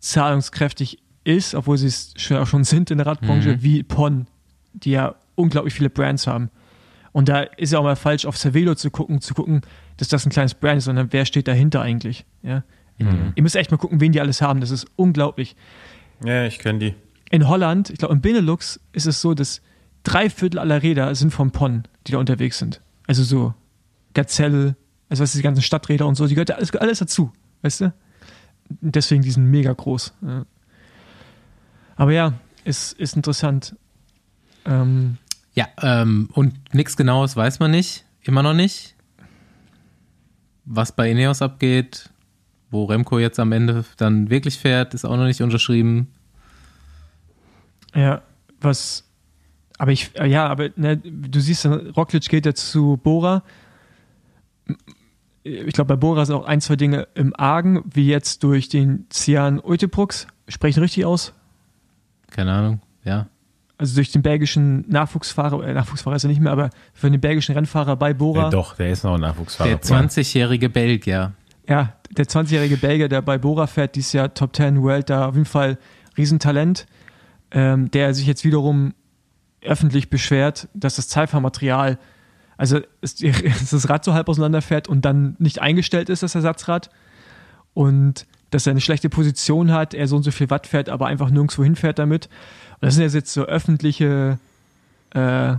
zahlungskräftig ist, obwohl sie es schon, auch schon sind in der Radbranche, Mhm. wie Pon, die ja unglaublich viele Brands haben. Und da ist ja auch mal falsch, auf Cervelo zu gucken, zu gucken, dass das ein kleines Brand ist, sondern wer steht dahinter eigentlich? Ja? Ihr müsst echt mal gucken, wen die alles haben. Das ist unglaublich. Ja, ich kenne die. In Holland, ich glaube, im Benelux ist es so, dass drei Viertel aller Räder sind vom PON, die da unterwegs sind. Also so Gazelle, also was die ganzen Stadträder und so, die gehört da alles, alles dazu, weißt du? Deswegen die sind mega groß. Ja. Aber ja, ist, ist interessant. Ähm, Ja, ähm, und nichts Genaues weiß man nicht, immer noch nicht. Was bei Ineos abgeht, wo Remco jetzt am Ende dann wirklich fährt, ist auch noch nicht unterschrieben. Ja, was. Aber ich, ja, aber ne, du siehst, dann, Roglic geht ja zu Bora. ich glaube, bei Bora sind auch ein, zwei Dinge im Argen, wie jetzt durch den Cian Uitebrooks. Spreche ich richtig aus? Keine Ahnung, ja. Also durch den belgischen Nachwuchsfahrer, äh, Nachwuchsfahrer ist er nicht mehr, aber für den belgischen Rennfahrer bei Bora. Ja, doch, der ist noch ein Nachwuchsfahrer. Der 20-jährige Belgier. Ja, der 20-jährige Belgier, der bei Bora fährt, dieses Jahr Top 10 World, da auf jeden Fall Riesentalent, ähm, der sich jetzt wiederum öffentlich beschwert, dass das Zeitfahrmaterial, also (laughs) das Rad so halb auseinanderfährt und dann nicht eingestellt ist, das Ersatzrad. Und dass er eine schlechte Position hat, er so und so viel Watt fährt, aber einfach nirgendwo hinfährt damit. Und das sind jetzt so öffentliche äh,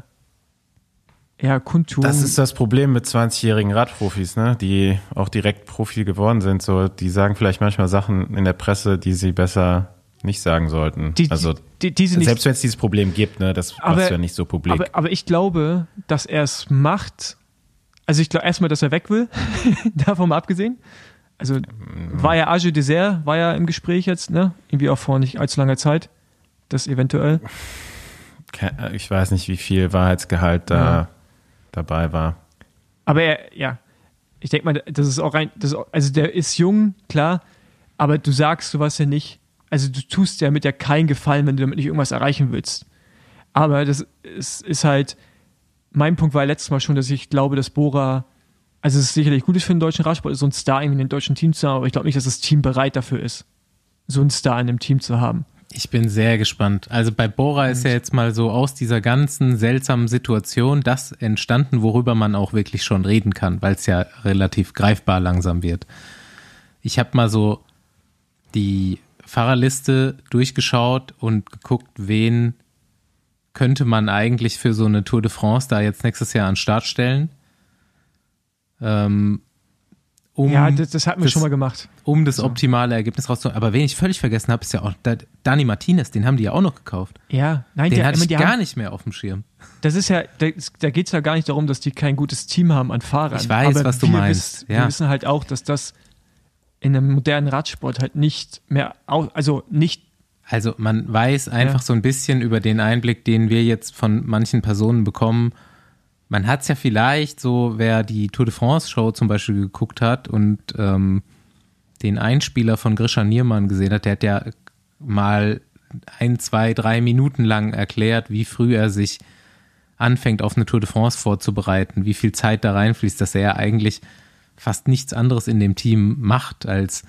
ja, Kundtun. Das ist das Problem mit 20-jährigen Radprofis, ne? die auch direkt Profi geworden sind. So, die sagen vielleicht manchmal Sachen in der Presse, die sie besser nicht sagen sollten. Die, also die, die, selbst wenn es dieses Problem gibt, ne, das aber, ja nicht so publik. Aber, aber ich glaube, dass er es macht. Also ich glaube erstmal, dass er weg will, (laughs) davon mal abgesehen. Also war ja Age Dessert, war ja im Gespräch jetzt, ne? Irgendwie auch vor nicht allzu langer Zeit. Das eventuell. Ich weiß nicht, wie viel Wahrheitsgehalt da ja. Dabei war. Aber er, ja, ich denke mal, das ist auch rein, das, also der ist jung, klar, aber du sagst sowas ja nicht, also du tust ja mit ja keinen Gefallen, wenn du damit nicht irgendwas erreichen willst. Aber das ist, ist halt, mein Punkt war letztes Mal schon, dass ich glaube, dass Bora, also es ist sicherlich gut ist für den deutschen Radsport, so ein Star irgendwie in den deutschen Team zu haben, aber ich glaube nicht, dass das Team bereit dafür ist, so einen Star in dem Team zu haben. Ich bin sehr gespannt. Also bei Bora ist ja jetzt mal so aus dieser ganzen seltsamen Situation das entstanden, worüber man auch wirklich schon reden kann, weil es ja relativ greifbar langsam wird. Ich habe mal so die Fahrerliste durchgeschaut und geguckt, wen könnte man eigentlich für so eine Tour de France da jetzt nächstes Jahr an den Start stellen. Ähm, um ja, das, das hatten wir das, schon mal gemacht. Um das optimale Ergebnis rauszuholen. Aber wen ich völlig vergessen habe, ist ja auch Dani Martinez, den haben die ja auch noch gekauft. Ja, nein, den die, hatte ich die gar haben, nicht mehr auf dem Schirm. Das ist ja, da, da geht es ja gar nicht darum, dass die kein gutes Team haben an Fahrern. Ich weiß, Aber was du meinst. Wissen, ja. Wir wissen halt auch, dass das in einem modernen Radsport halt nicht mehr, also nicht. Also man weiß einfach ja. so ein bisschen über den Einblick, den wir jetzt von manchen Personen bekommen. Man hat es ja vielleicht so, wer die Tour de France Show zum Beispiel geguckt hat und ähm, den Einspieler von Grisha Niermann gesehen hat, der hat ja mal ein, zwei, drei Minuten lang erklärt, wie früh er sich anfängt, auf eine Tour de France vorzubereiten, wie viel Zeit da reinfließt, dass er eigentlich fast nichts anderes in dem Team macht, als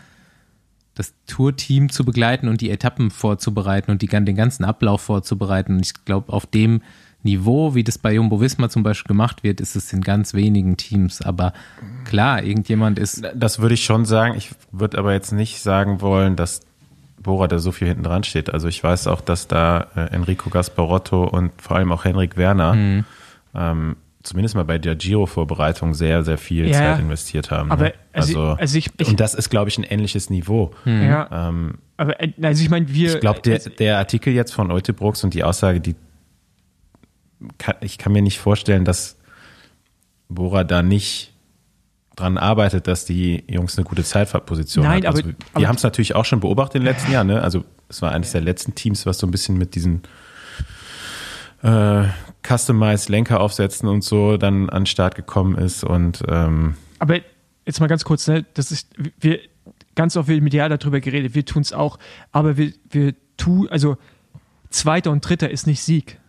das Tourteam zu begleiten und die Etappen vorzubereiten und die, den ganzen Ablauf vorzubereiten. Und ich glaube, auf dem Niveau, wie das bei Jumbo Visma zum Beispiel gemacht wird, ist es in ganz wenigen Teams. Aber klar, irgendjemand ist. Das würde ich schon sagen. Ich würde aber jetzt nicht sagen wollen, dass Bora da so viel hinten dran steht. Also ich weiß auch, dass da äh, Enrico Gasparotto und vor allem auch Henrik Werner mhm. ähm, zumindest mal bei der Giro-Vorbereitung sehr, sehr viel ja, Zeit investiert haben. Aber ne? also, also, also ich, ich, und das ist, glaube ich, ein ähnliches Niveau. Hm. Ja. Ähm, aber äh, also ich meine, wir. Ich glaube, der, also, der Artikel jetzt von Eutebrooks und die Aussage, die kann, ich kann mir nicht vorstellen, dass Bora da nicht dran arbeitet, dass die Jungs eine gute Zeitposition haben. Also, aber, wir haben es natürlich auch schon beobachtet in den letzten Jahren. Ne? Also es war eines der letzten Teams, was so ein bisschen mit diesen äh, Customized Lenker aufsetzen und so dann an den Start gekommen ist und ähm aber jetzt mal ganz kurz, ne, das ist wir ganz oft wird medial darüber geredet, wir tun es auch, aber wir wir tun also zweiter und dritter ist nicht Sieg.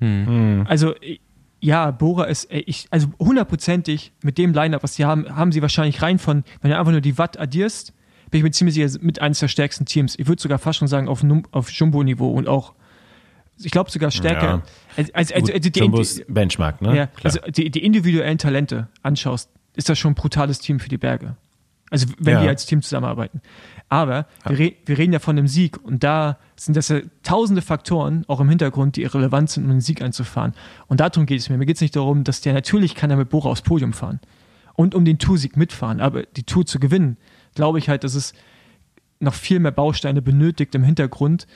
Hm. Also ja, Bora ist ich also hundertprozentig mit dem Lineup, was sie haben, haben sie wahrscheinlich rein von wenn du einfach nur die Watt addierst, bin ich mir ziemlich sicher mit eines der stärksten Teams. Ich würde sogar fast schon sagen auf, auf Jumbo-Niveau und auch ich glaube sogar stärker. Ja. Also, also, also, die, die, Benchmark, ne? Ja, also die, die individuellen Talente anschaust, ist das schon ein brutales Team für die Berge. Also wenn ja. die als Team zusammenarbeiten. Aber ja. wir, re wir, reden ja von einem Sieg und da sind das ja tausende Faktoren auch im Hintergrund, die irrelevant sind, um den Sieg einzufahren. Und darum geht es mir. Mir geht es nicht darum, dass der natürlich kann er mit Bora aufs Podium fahren und um den Tour-Sieg mitfahren, aber die Tour zu gewinnen, glaube ich halt, dass es noch viel mehr Bausteine benötigt im Hintergrund,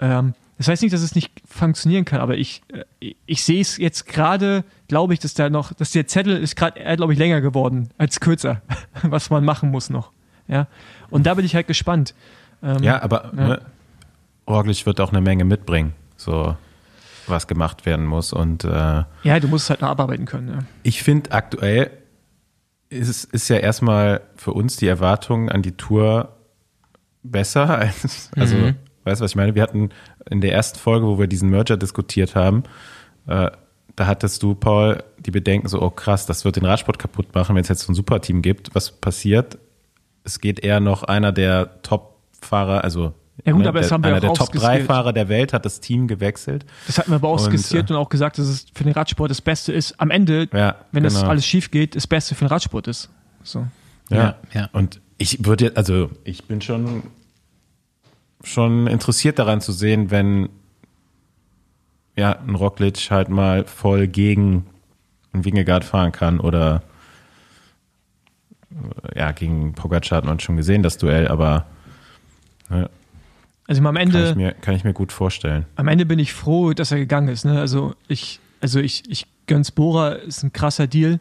ähm, das heißt nicht, dass es nicht funktionieren kann, aber ich, äh, ich sehe es jetzt gerade, glaube ich, dass da noch, dass der Zettel ist gerade, glaube ich, länger geworden als kürzer, (laughs) was man machen muss noch. Ja. Und da bin ich halt gespannt. Ähm, ja, aber ja. Ne, Roglic wird auch eine Menge mitbringen, so was gemacht werden muss. Und äh, ja, du musst halt noch abarbeiten können. Ja. Ich finde aktuell ist, ist ja erstmal für uns die Erwartung an die Tour besser (laughs) als, also, mhm. weißt du, was ich meine? Wir hatten in der ersten Folge, wo wir diesen Merger diskutiert haben, äh, da hattest du, Paul, die Bedenken so, oh krass, das wird den Radsport kaputt machen, wenn es jetzt so ein Superteam gibt. Was passiert? Es geht eher noch einer der Top-Fahrer, also ja gut, aber der, haben wir einer der Top-3-Fahrer der Welt hat das Team gewechselt. Das hatten wir aber auch und, skizziert äh, und auch gesagt, dass es für den Radsport das Beste ist. Am Ende, ja, wenn genau. das alles schief geht, das Beste für den Radsport ist. So. Ja, ja. ja. Und ich würde, also ich bin schon, schon interessiert daran zu sehen, wenn ja, ein Roglic halt mal voll gegen einen Wingegaard fahren kann oder ja, gegen Pogacar hat man schon gesehen, das Duell, aber ja, also am Ende. Kann ich, mir, kann ich mir gut vorstellen. Am Ende bin ich froh, dass er gegangen ist. Ne? Also ich, also ich, ich gönn's Bora, ist ein krasser Deal.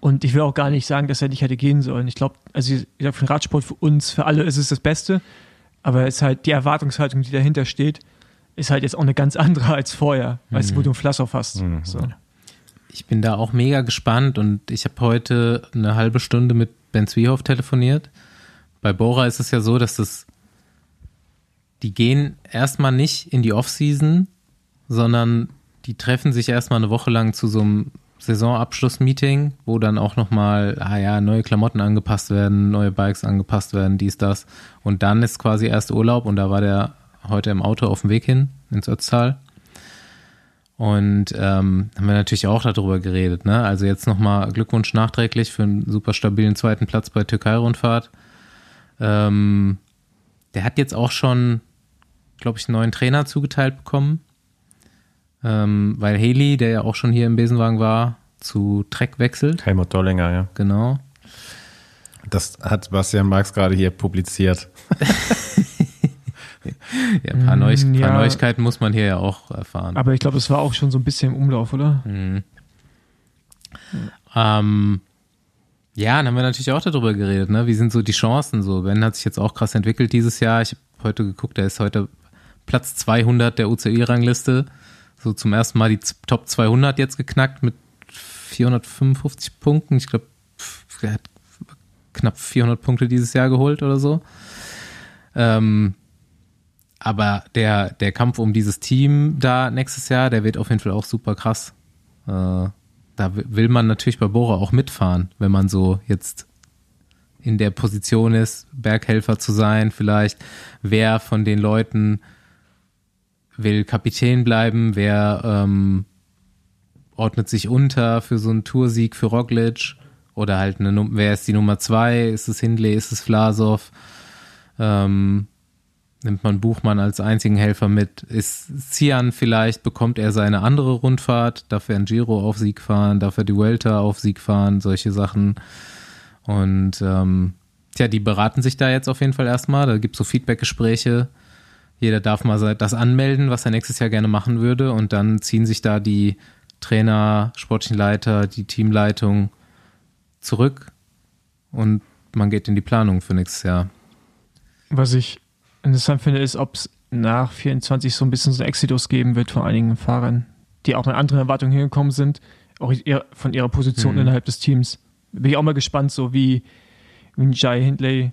Und ich will auch gar nicht sagen, dass er nicht hätte gehen sollen. Ich glaube, also ich glaube, für den Radsport, für uns, für alle ist es das Beste. Aber es ist halt die Erwartungshaltung, die dahinter steht, ist halt jetzt auch eine ganz andere als vorher, mhm. weißt du, wo du ein Flassoff hast. Mhm. So. Ich bin da auch mega gespannt und ich habe heute eine halbe Stunde mit Ben Zwiehoff telefoniert. Bei Bora ist es ja so, dass das die gehen erstmal nicht in die Offseason, sondern die treffen sich erstmal eine Woche lang zu so einem Saisonabschlussmeeting, wo dann auch nochmal, ah ja, neue Klamotten angepasst werden, neue Bikes angepasst werden, dies, das. Und dann ist quasi erst Urlaub und da war der heute im Auto auf dem Weg hin ins Ötztal. Und ähm, haben wir natürlich auch darüber geredet. Ne? Also jetzt nochmal Glückwunsch nachträglich für einen super stabilen zweiten Platz bei Türkei-Rundfahrt. Ähm, der hat jetzt auch schon glaube ich, einen neuen Trainer zugeteilt bekommen. Ähm, weil Haley, der ja auch schon hier im Besenwagen war, zu Trek wechselt. Helmut Dollinger, ja. Genau. Das hat Bastian Marx gerade hier publiziert. (laughs) ja, ein paar, Neu mm, ja. paar, Neuigkeiten muss man hier ja auch erfahren. Aber ich glaube, es war auch schon so ein bisschen im Umlauf, oder? Mhm. Ähm, ja, dann haben wir natürlich auch darüber geredet, ne? Wie sind so die Chancen so? Ben hat sich jetzt auch krass entwickelt dieses Jahr. Ich habe heute geguckt, er ist heute Platz 200 der UCI-Rangliste. So zum ersten Mal die Top 200 jetzt geknackt mit 455 Punkten. Ich glaube, er hat knapp 400 Punkte dieses Jahr geholt oder so. Ähm, aber der, der Kampf um dieses Team da nächstes Jahr, der wird auf jeden Fall auch super krass. Äh, da will man natürlich bei Bora auch mitfahren, wenn man so jetzt in der Position ist, Berghelfer zu sein, vielleicht. Wer von den Leuten will Kapitän bleiben, wer ähm, ordnet sich unter für so einen Toursieg für Roglic oder halt eine, wer ist die Nummer zwei? Ist es Hindley, ist es Vlasov? Ähm, nimmt man Buchmann als einzigen Helfer mit? Ist Cian vielleicht, bekommt er seine andere Rundfahrt? Darf er ein Giro auf Sieg fahren? Darf er die Welter auf Sieg fahren? Solche Sachen. Und ähm, tja, die beraten sich da jetzt auf jeden Fall erstmal. Da gibt es so Feedbackgespräche. Jeder darf mal das anmelden, was er nächstes Jahr gerne machen würde. Und dann ziehen sich da die Trainer, sportlichen Leiter, die Teamleitung zurück und man geht in die Planung für nächstes Jahr. Was ich interessant finde, ist, ob es nach 24 so ein bisschen so ein Exodus geben wird von einigen Fahrern, die auch mit anderen Erwartungen hingekommen sind, auch von ihrer Position mhm. innerhalb des Teams. Bin ich auch mal gespannt, so wie, wie Jai Hindley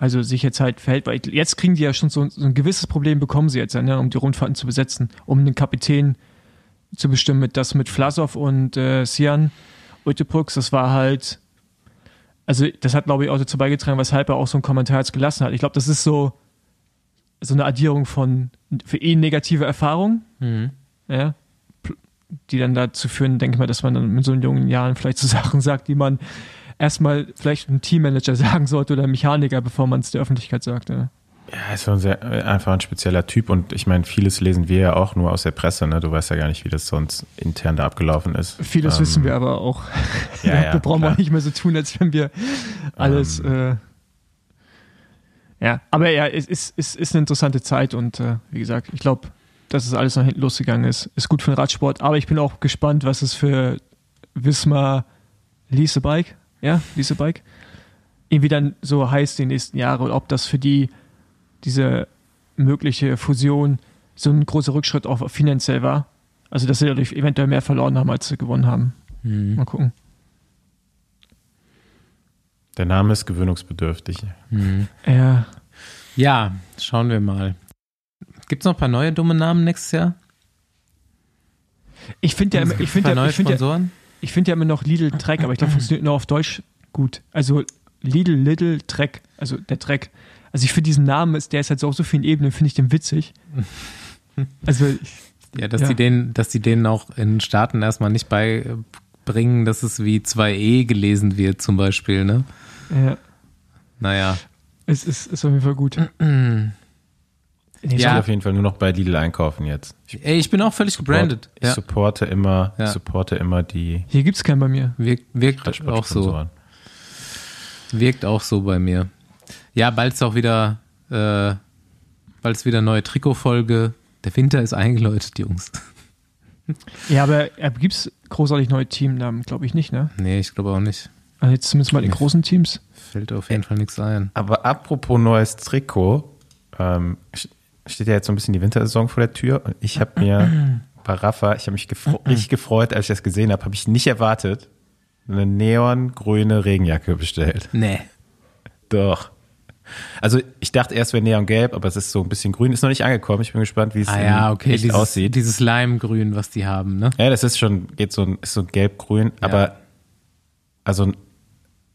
also sich jetzt halt verhält, weil jetzt kriegen die ja schon so, so ein gewisses Problem bekommen sie jetzt, ja, um die Rundfahrten zu besetzen, um den Kapitän zu bestimmen. Mit das mit Vlasov und äh, Sian Utepux, das war halt, also das hat glaube ich auch dazu beigetragen, weshalb er auch so einen Kommentar jetzt gelassen hat. Ich glaube, das ist so so eine Addierung von für ihn negative Erfahrungen, mhm. ja, die dann dazu führen, denke ich mal, dass man dann in so jungen Jahren vielleicht so (laughs) Sachen sagt, die man erstmal vielleicht einem Teammanager sagen sollte oder einem Mechaniker, bevor man es der Öffentlichkeit sagt. Ja. Ja, ist schon sehr, einfach ein spezieller Typ und ich meine, vieles lesen wir ja auch nur aus der Presse, ne? Du weißt ja gar nicht, wie das sonst intern da abgelaufen ist. Vieles ähm, wissen wir aber auch. Ja, (laughs) ja, wir brauchen klar. auch nicht mehr so tun, als wenn wir alles. Ähm, äh, ja, aber ja, es ist, ist, ist eine interessante Zeit und äh, wie gesagt, ich glaube, dass es alles nach hinten losgegangen ist, ist gut für den Radsport, aber ich bin auch gespannt, was es für Wismar Lease Bike ja, diese Bike, irgendwie dann so heißt die nächsten Jahre und ob das für die diese mögliche Fusion so ein großer Rückschritt auch finanziell war. Also, dass sie dadurch eventuell mehr verloren haben, als sie gewonnen haben. Mhm. Mal gucken. Der Name ist gewöhnungsbedürftig. Ja. Ja, schauen wir mal. Gibt es noch ein paar neue dumme Namen nächstes Jahr? Ich finde ja, immer- ich finde ja, ich finde ja, ich finde ja immer noch Lidl Track, aber ich glaube, funktioniert nur auf Deutsch gut. Also Lidl, Little, Track, also der Track. Also ich finde diesen Namen, ist, der ist halt so auf so vielen Ebenen, finde ich den witzig. (laughs) Also ich, Ja, dass Ja. die denen, dass die denen auch in den Staaten erstmal nicht beibringen, dass es wie 2e gelesen wird, zum Beispiel, ne? ja, Naja. es ist, ist auf jeden Fall gut. (clears throat) Ich Ja. will auf jeden Fall nur noch bei Lidl einkaufen jetzt. Ich Ey, ich bin auch völlig gebrandet. Ich Ja. supporte immer, Ja. supporte immer die Hier gibt es keinen bei mir. Wirkt, wirkt auch so. Wirkt auch so bei mir. Ja, bald ist auch wieder, äh, bald ist wieder neue Trikotfolge. Der Winter ist eingeläutet, Jungs. Ja, aber äh, gibt es großartig neue Teamnamen? Glaube ich nicht, ne? Nee, ich glaube auch nicht. Also jetzt zumindest mal die großen Teams. Fällt auf jeden Fall nichts ein. Aber apropos neues Trikot, ähm, steht ja jetzt so ein bisschen die Wintersaison vor der Tür und ich habe mir (clears throat) bei Rafa, ich habe mich gefro richtig gefreut, als ich das gesehen habe, habe ich nicht erwartet, eine neongrüne Regenjacke bestellt. Nee. Doch. Also ich dachte erst wäre neongelb, aber es ist so ein bisschen grün, ist noch nicht angekommen. Ich bin gespannt, wie es Ah ja, okay. Dieses, aussieht. dieses Leimgrün, was die haben, ne? Ja, das ist schon, geht so, ein- ist so gelb-grün, aber also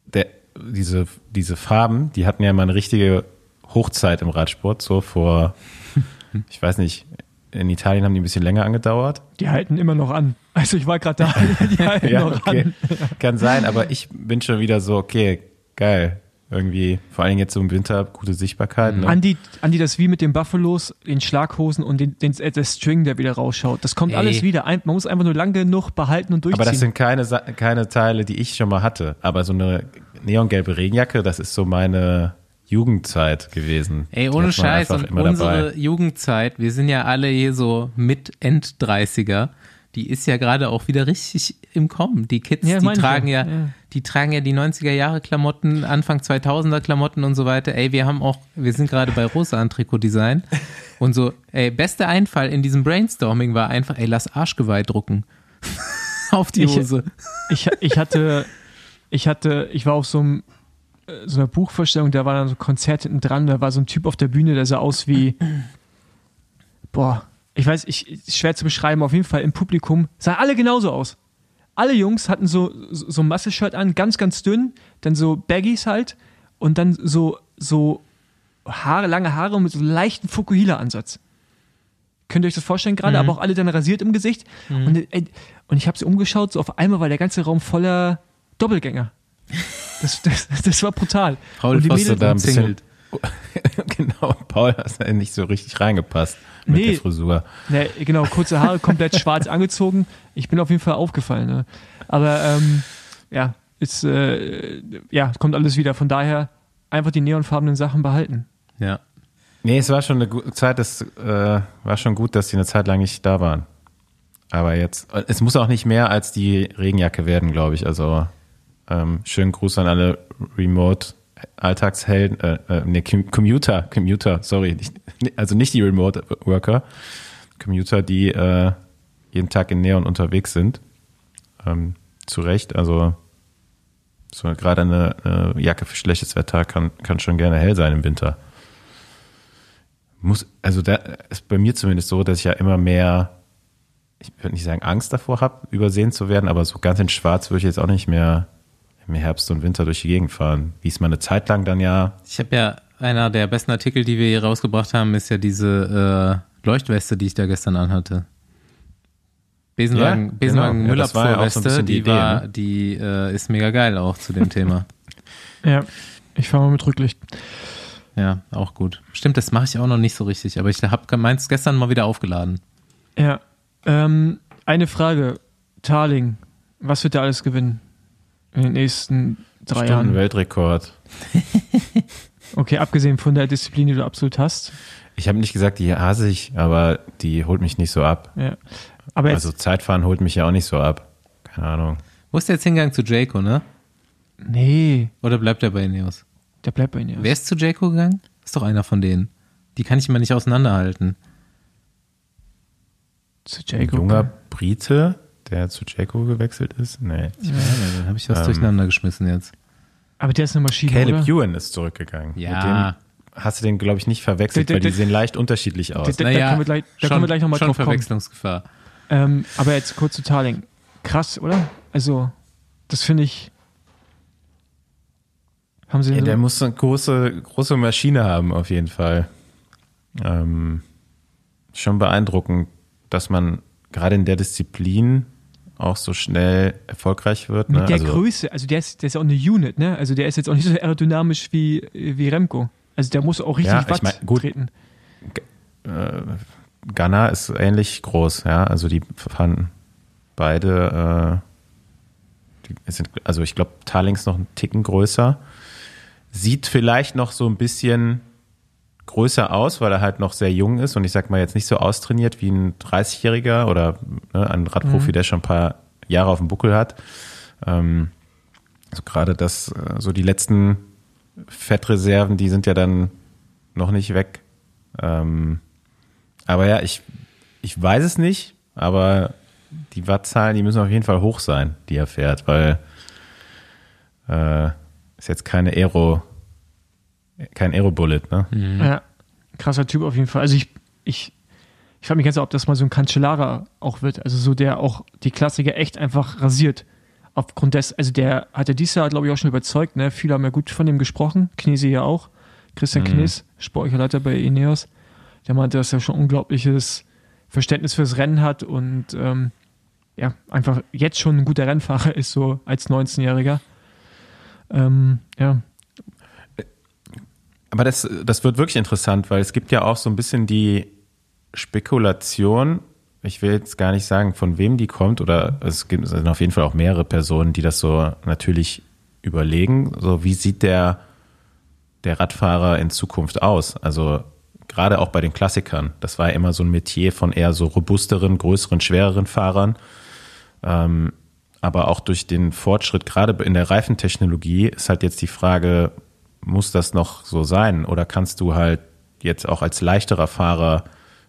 der, diese, diese Farben, die hatten ja mal eine richtige Hochzeit im Radsport, so vor, (laughs) ich weiß nicht, in Italien haben die ein bisschen länger angedauert. Die halten immer noch an. Also ich war gerade da, (laughs) die halten noch an. Kann sein, aber ich bin schon wieder so, okay, geil. Irgendwie, vor allem jetzt so im Winter, gute Sichtbarkeit. Ne? Andi, Andi, das wie mit den Buffalos, den Schlaghosen und den, den, äh, der String, der wieder rausschaut. Das kommt Ey. alles wieder. Ein, man muss einfach nur lang genug behalten und durchziehen. Aber das sind keine, keine Teile, die ich schon mal hatte. Aber so eine neongelbe Regenjacke, das ist so meine Jugendzeit gewesen. Ey, ohne Scheiß. Und unsere dabei. Jugendzeit, wir sind ja alle hier so mit End-30er, die ist ja gerade auch wieder richtig im Kommen. Die Kids, Ja, die ich tragen ja. ja, die tragen ja die 90er Jahre Klamotten, Anfang 2000er Klamotten und so weiter. Ey, wir haben auch, wir sind gerade bei Rosa an Trikotdesign und so, ey, bester Einfall in diesem Brainstorming war einfach, ey, lass Arschgeweih drucken. (laughs) Auf die Ich- Hose. ich, ich hatte, ich hatte, ich war auf so einem äh, so einer Buchvorstellung, da war dann so ein Konzert hinten dran, da war so ein Typ auf der Bühne, der sah aus wie, boah, ich weiß, ich, ist schwer zu beschreiben, auf jeden Fall im Publikum sahen alle genauso aus. Alle Jungs hatten so, so ein Muscle-Shirt an, ganz, ganz dünn, dann so Baggies halt und dann so, so Haare, lange Haare mit so leichten Fukuhila-Ansatz. Könnt ihr euch das vorstellen gerade, aber auch alle dann rasiert im Gesicht. Und, äh, und ich habe sie umgeschaut, so auf einmal war der ganze Raum voller Doppelgänger. (laughs) Das, das, das war brutal. Paul und die Foster Mädels da ein bisschen- (laughs) genau, Paul hat ja nicht so richtig reingepasst mit Nee. der Frisur. Ne, genau, kurze Haare, komplett (laughs) schwarz angezogen. Ich bin auf jeden Fall aufgefallen. Ne? Aber ähm, ja, ist, äh, ja, kommt alles wieder. Von daher einfach die neonfarbenen Sachen behalten. Ja. Nee, es war schon eine gute Zeit, es äh, war schon gut, dass die eine Zeit lang nicht da waren. Aber jetzt, es muss auch nicht mehr als die Regenjacke werden, glaube ich. Also ähm, schönen Gruß an alle Remote-Alltagshelden, äh, äh, nee, Com- Commuter, Commuter, sorry, nicht, also nicht die Remote-Worker, Commuter, die äh, jeden Tag in Neon unterwegs sind. Ähm, zu Recht, also so gerade eine, eine Jacke für schlechtes Wetter kann, kann schon gerne hell sein im Winter muss, also da ist bei mir zumindest so, dass ich ja immer mehr, ich würde nicht sagen Angst davor habe, übersehen zu werden, aber so ganz in Schwarz würde ich jetzt auch nicht mehr im Herbst und Winter durch die Gegend fahren. Wie es mal eine Zeit lang dann ja. Ich habe ja, einer der besten Artikel, die wir hier rausgebracht haben, ist ja diese äh, Leuchtweste, die ich da gestern anhatte. Besenwagen, Ja, Besenwagen genau. Ja, das war ja so Müllabfuhrweste, die die, Idee, war, ne? die äh, ist mega geil auch zu dem Thema. (laughs) Ja, ich fahre mal mit Rücklicht. Ja, auch gut. Stimmt, das mache ich auch noch nicht so richtig, aber ich habe meins gestern mal wieder aufgeladen. Ja, ähm, eine Frage. Tarling, was wird er alles gewinnen in den nächsten drei Stunden Jahren? Weltrekord. (laughs) Okay, abgesehen von der Disziplin, die du absolut hast. Ich habe nicht gesagt, die hasse ich, aber die holt mich nicht so ab. Ja. Aber Also Zeitfahren holt mich ja auch nicht so ab. Keine Ahnung. Wo ist der jetzt hingegangen zu Jayco, ne? nee, Oder bleibt er bei Ineos? der bleibt bei Ihnen. Wer ist zu Jayco gegangen? Ist doch einer von denen. Die kann ich immer nicht auseinanderhalten. Zu Ein Jacob. junger Brite, der zu Jacko gewechselt ist? Nee. Ja, dann habe ich was Ähm. durcheinander geschmissen jetzt. Aber der ist eine Maschine, Caleb oder? Ewan ist zurückgegangen. Mit Ja. dem hast du den, glaube ich, nicht verwechselt, weil die sehen leicht unterschiedlich aus. Da kommen wir gleich- da schon, gleich noch mal schon drauf kommen. Verwechslungsgefahr. Ähm, aber jetzt kurz zu Tarling. Krass, oder? Also, das finde ich. Haben sie Ja, so, der muss eine große, große Maschine haben, auf jeden Fall. Ähm, schon beeindruckend, dass man gerade in der Disziplin auch so schnell erfolgreich wird. mit Ne? der also, Größe, also der ist, der ist auch eine Unit, ne? Also der ist jetzt auch nicht so aerodynamisch wie, wie Remco. Also der muss auch richtig Ja, ich Watt mein, gut. treten. Ghana ist ähnlich groß, ja. Also die fahren beide, äh, die sind, also ich glaube, Tarling ist noch einen Ticken größer. Sieht vielleicht noch so ein bisschen größer aus, weil er halt noch sehr jung ist und ich sag mal jetzt nicht so austrainiert wie ein 30-Jähriger oder ne, ein Radprofi, der schon ein paar Jahre auf dem Buckel hat. Ähm, also gerade das, äh, so die letzten Fettreserven, die sind ja dann noch nicht weg. Ähm, aber ja, ich, ich weiß es nicht, aber die Wattzahlen, die müssen auf jeden Fall hoch sein, die er fährt, weil äh, ist jetzt keine Aero, kein Aero-Bullet, ne? Ja, krasser Typ auf jeden Fall. Also ich, ich, ich frage mich ganz, ob das mal so ein Cancellara auch wird. Also so der auch die Klassiker echt einfach rasiert. Aufgrund des, also der hat ja dieses Jahr, glaube ich, auch schon überzeugt, ne? Viele haben ja gut von ihm gesprochen, Knesi ja auch. Christian Knies, Sportleiter bei Ineos, der meinte, dass er schon unglaubliches Verständnis fürs Rennen hat und ähm, ja, einfach jetzt schon ein guter Rennfahrer ist, so als 19-Jähriger. Ähm, ja, Aber das, das wird wirklich interessant, weil es gibt ja auch so ein bisschen die Spekulation, ich will jetzt gar nicht sagen, von wem die kommt, oder es gibt sind auf jeden Fall auch mehrere Personen, die das so natürlich überlegen. So, wie sieht der, der Radfahrer in Zukunft aus? Also gerade auch bei den Klassikern. Das war ja immer so ein Metier von eher so robusteren, größeren, schwereren Fahrern. Ähm, aber auch durch den Fortschritt, gerade in der Reifentechnologie, ist halt jetzt die Frage, muss das noch so sein? Oder kannst du halt jetzt auch als leichterer Fahrer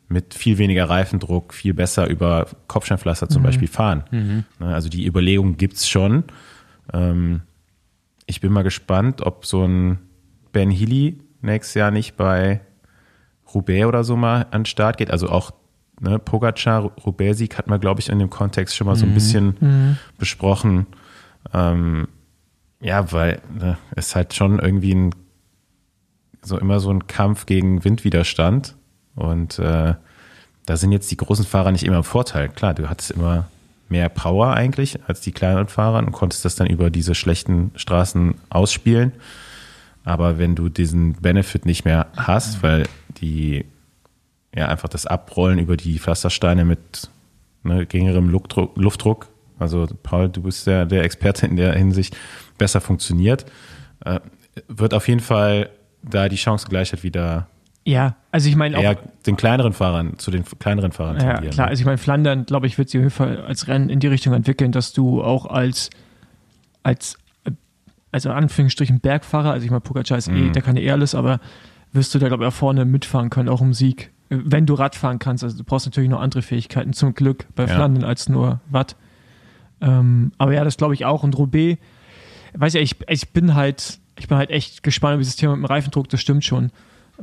mit viel weniger Reifendruck viel besser über Kopfsteinpflaster zum Beispiel fahren? Ne, Also die Überlegung gibt's schon. Ähm, ich bin mal gespannt, ob so ein Ben Healy nächstes Jahr nicht bei Roubaix oder so mal an den Start geht. Also auch ne, Pogacar, Roubaix-Sieg hat man, glaube ich, in dem Kontext schon mal so ein bisschen besprochen. Ähm, ja, weil ne, es halt schon irgendwie ein, so immer so ein Kampf gegen Windwiderstand. Und äh, da sind jetzt die großen Fahrer nicht immer im Vorteil. Klar, du hattest immer mehr Power eigentlich als die kleineren Fahrer und konntest das dann über diese schlechten Straßen ausspielen. Aber wenn du diesen Benefit nicht mehr hast, weil die ja einfach das Abrollen über die Pflastersteine mit ne, geringerem Luftdruck, Luftdruck, also Paul, du bist der, der Experte in der Hinsicht, besser funktioniert, äh, wird auf jeden Fall da die Chancengleichheit wieder ja, also ich meine auch, eher den kleineren Fahrern, zu den kleineren Fahrern Ja, klar. Also ich meine, Flandern, glaube ich, wird sich auf jeden Fall als Rennen in die Richtung entwickeln, dass du auch als, als äh, also Anführungsstrichen Bergfahrer, also ich meine, Pogacar ist eh, der kann eh alles, aber wirst du da, glaube ich, auch vorne mitfahren können, auch um Sieg. Äh, Wenn du Rad fahren kannst, also du brauchst natürlich noch andere Fähigkeiten, zum Glück bei Ja. Flandern als nur Watt. Ähm, aber ja, das glaube ich auch. Und Roubaix, weiß ja, ich, ich bin halt, ich bin halt echt gespannt über dieses Thema mit dem Reifendruck, das stimmt schon.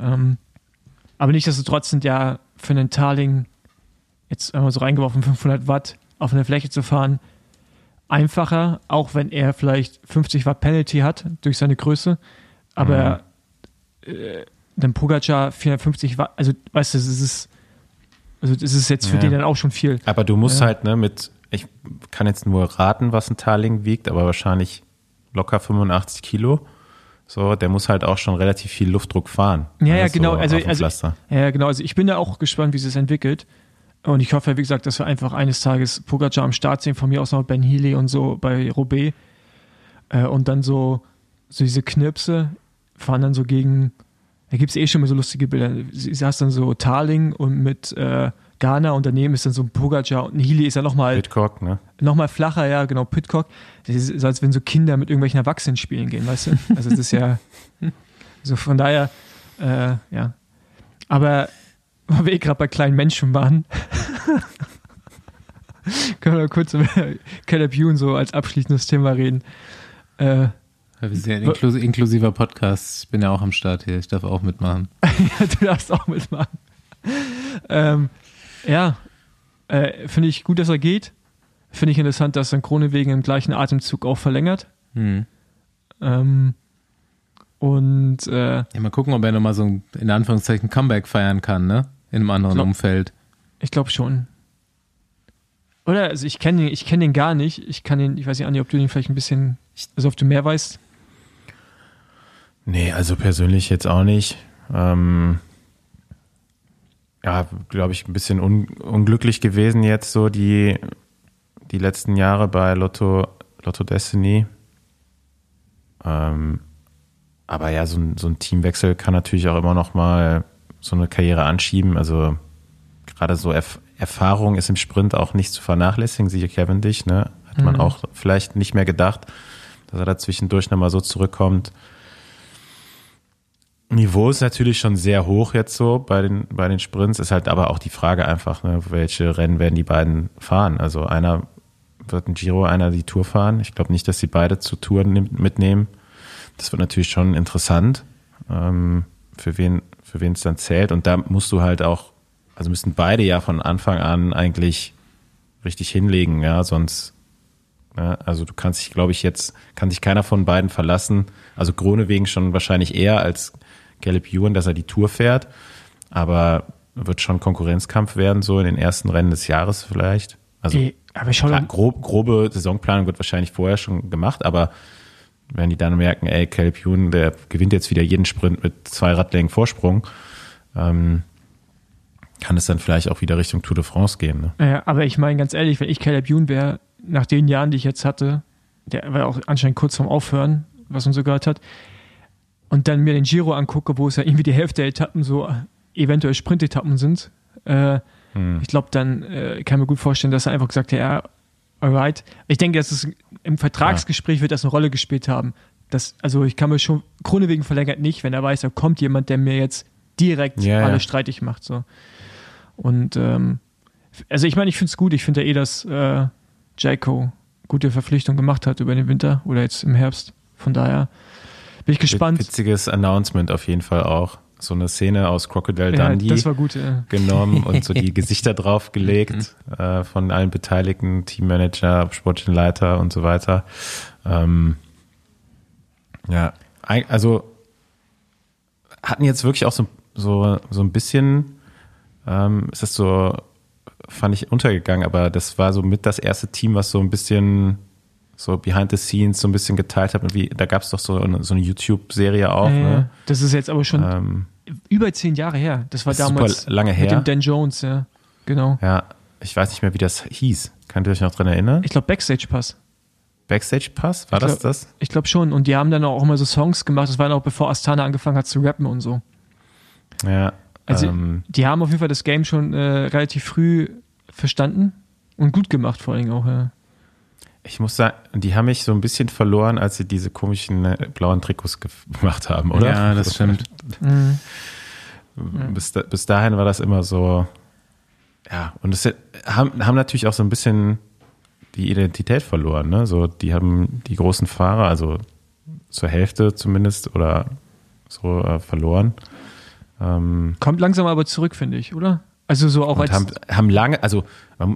Ähm, aber nichtsdestotrotz sind ja für einen Tarling jetzt einmal so reingeworfen, 500 Watt auf einer Fläche zu fahren, einfacher, auch wenn er vielleicht 50 Watt Penalty hat durch seine Größe. Aber äh, dann Pogacar 450 Watt, also weißt du, das ist, also das ist jetzt für Ja. den dann auch schon viel. Aber du musst Ja. halt ne, mit, ich kann jetzt nur raten, was ein Tarling wiegt, aber wahrscheinlich locker 85 Kilo. So, der muss halt auch schon relativ viel Luftdruck fahren. Ja, ja, so genau. Also, dem also, Pflaster. ja, genau. Also ich bin da auch gespannt, wie es sich entwickelt. Und ich hoffe, wie gesagt, dass wir einfach eines Tages Pogacar am Start sehen, von mir aus noch Ben Healy und so bei Roubaix. Äh, und dann so, so diese Knirpse fahren dann so gegen, da gibt es eh schon mal so lustige Bilder. Sie hast dann so Tarling und mit äh, Ghana und daneben ist dann so ein Pogacar und ein Healy ist ja nochmal Pitcock, ne? noch mal flacher, ja, genau, Pitcock. Das ist so, als wenn so Kinder mit irgendwelchen Erwachsenen spielen gehen, weißt du? Also das ist ja, so von daher, äh, ja. Aber, weil wir eh gerade bei kleinen Menschen waren, (laughs) können wir kurz über Caleb Ewan so als abschließendes Thema reden. Äh, Wir sind ja ein inklus inklusiver Podcast. Ich bin ja auch am Start hier. Ich darf auch mitmachen. (laughs) ja, du darfst auch mitmachen. Ähm, ja, äh, finde ich gut, dass er geht. Finde ich interessant, dass Synchrone wegen im gleichen Atemzug auch verlängert. Hm. Ähm, und äh, Ja, mal gucken, ob er nochmal so ein, in Anführungszeichen, Comeback feiern kann, ne? In einem anderen Glaub- Umfeld. ich glaube schon. Oder, also ich kenne den, ich kenn den gar nicht. Ich kann den, ich weiß nicht, Andi, ob du den vielleicht ein bisschen, also ob du mehr weißt. Nee, also persönlich jetzt auch nicht. Ähm, ja, glaube ich, ein bisschen un unglücklich gewesen jetzt so die, die letzten Jahre bei Lotto, Lotto Destiny. Ähm, aber ja, so ein, so ein Teamwechsel kann natürlich auch immer noch mal so eine Karriere anschieben. Also gerade so Erf Erfahrung ist im Sprint auch nicht zu vernachlässigen, siehe Cavendish, ne? Hat man Mhm. auch vielleicht nicht mehr gedacht, dass er da zwischendurch nochmal so zurückkommt. Niveau ist natürlich schon sehr hoch jetzt so bei den, bei den Sprints, ist halt aber auch die Frage einfach, ne, welche Rennen werden die beiden fahren? Also einer wird ein Giro, einer die Tour fahren. Ich glaube nicht, dass sie beide zu Touren mitnehmen. Das wird natürlich schon interessant, ähm, für wen für wen es dann zählt. Und da musst du halt auch, also müssten beide ja von Anfang an eigentlich richtig hinlegen, ja, sonst, ja, also du kannst dich, glaube ich, jetzt, kann sich keiner von beiden verlassen. Also Krone wegen schon wahrscheinlich eher als Caleb Ewan, dass er die Tour fährt. Aber wird schon Konkurrenzkampf werden, so in den ersten Rennen des Jahres vielleicht. Also Ey, aber schau klar, grob, grobe Saisonplanung wird wahrscheinlich vorher schon gemacht, aber wenn die dann merken, ey, Caleb Ewan, der gewinnt jetzt wieder jeden Sprint mit zwei Radlängen Vorsprung, ähm, kann es dann vielleicht auch wieder Richtung Tour de France gehen. Ne? Ja, aber ich meine ganz ehrlich, wenn ich Caleb Youn wäre, nach den Jahren, die ich jetzt hatte, der war auch anscheinend kurz vorm Aufhören, was man so gehört hat, und dann mir den Giro angucke, wo es ja irgendwie die Hälfte der Etappen so eventuell Sprintetappen sind, äh, Hm. ich glaube, dann äh, kann ich mir gut vorstellen, dass er einfach gesagt hat, ja, alright. Ich denke, dass es im Vertragsgespräch wird das eine Rolle gespielt haben. Das, also ich kann mir schon, Krone wegen verlängert nicht, wenn er weiß, da kommt jemand, der mir jetzt direkt Ja, ja. alles streitig macht. So. Und ähm, also ich meine, ich finde es gut. Ich finde ja eh, dass äh, Jaco gute Verpflichtung gemacht hat über den Winter oder jetzt im Herbst. Von daher bin ich gespannt. Witziges Announcement auf jeden Fall auch. So eine Szene aus Crocodile Ja, Dundee das war gut. Ja. genommen und so die (laughs) Gesichter draufgelegt äh, von allen Beteiligten, Teammanager, Sportleiter und so weiter. Ähm, ja, also hatten jetzt wirklich auch so, so, so ein bisschen, ähm, ist das so, fand ich untergegangen, aber das war so mit das erste Team, was so ein bisschen so behind the scenes so ein bisschen geteilt hat. Und wie, da gab es doch so eine, so eine YouTube-Serie auch. Äh, Ne? Das ist jetzt aber schon Ähm, über zehn Jahre her. Das war damals super lange mit her. dem Dan Jones, ja. Genau. Ja, ich weiß nicht mehr, wie das hieß. Könnt ihr euch noch dran erinnern? Ich glaube Backstage Pass. Backstage Pass? War Ich das glaub- das? Ich glaube schon. Und die haben dann auch immer so Songs gemacht. Das war auch bevor Astana angefangen hat zu rappen und so. Ja. Also ähm, die haben auf jeden Fall das Game schon äh, relativ früh verstanden und gut gemacht vor allen Dingen auch. Ja. Ich muss sagen, die haben mich so ein bisschen verloren, als sie diese komischen äh, blauen Trikots ge- (laughs) gemacht haben, oder? Ja, das stimmt. Mhm. Bis, da, bis dahin war das immer so, ja, und es haben, haben natürlich auch so ein bisschen die Identität verloren, ne? So, die haben die großen Fahrer, also zur Hälfte zumindest oder so äh, verloren. Ähm, Kommt langsam aber zurück, finde ich, oder? Also so auch und als haben, haben lange, also äh,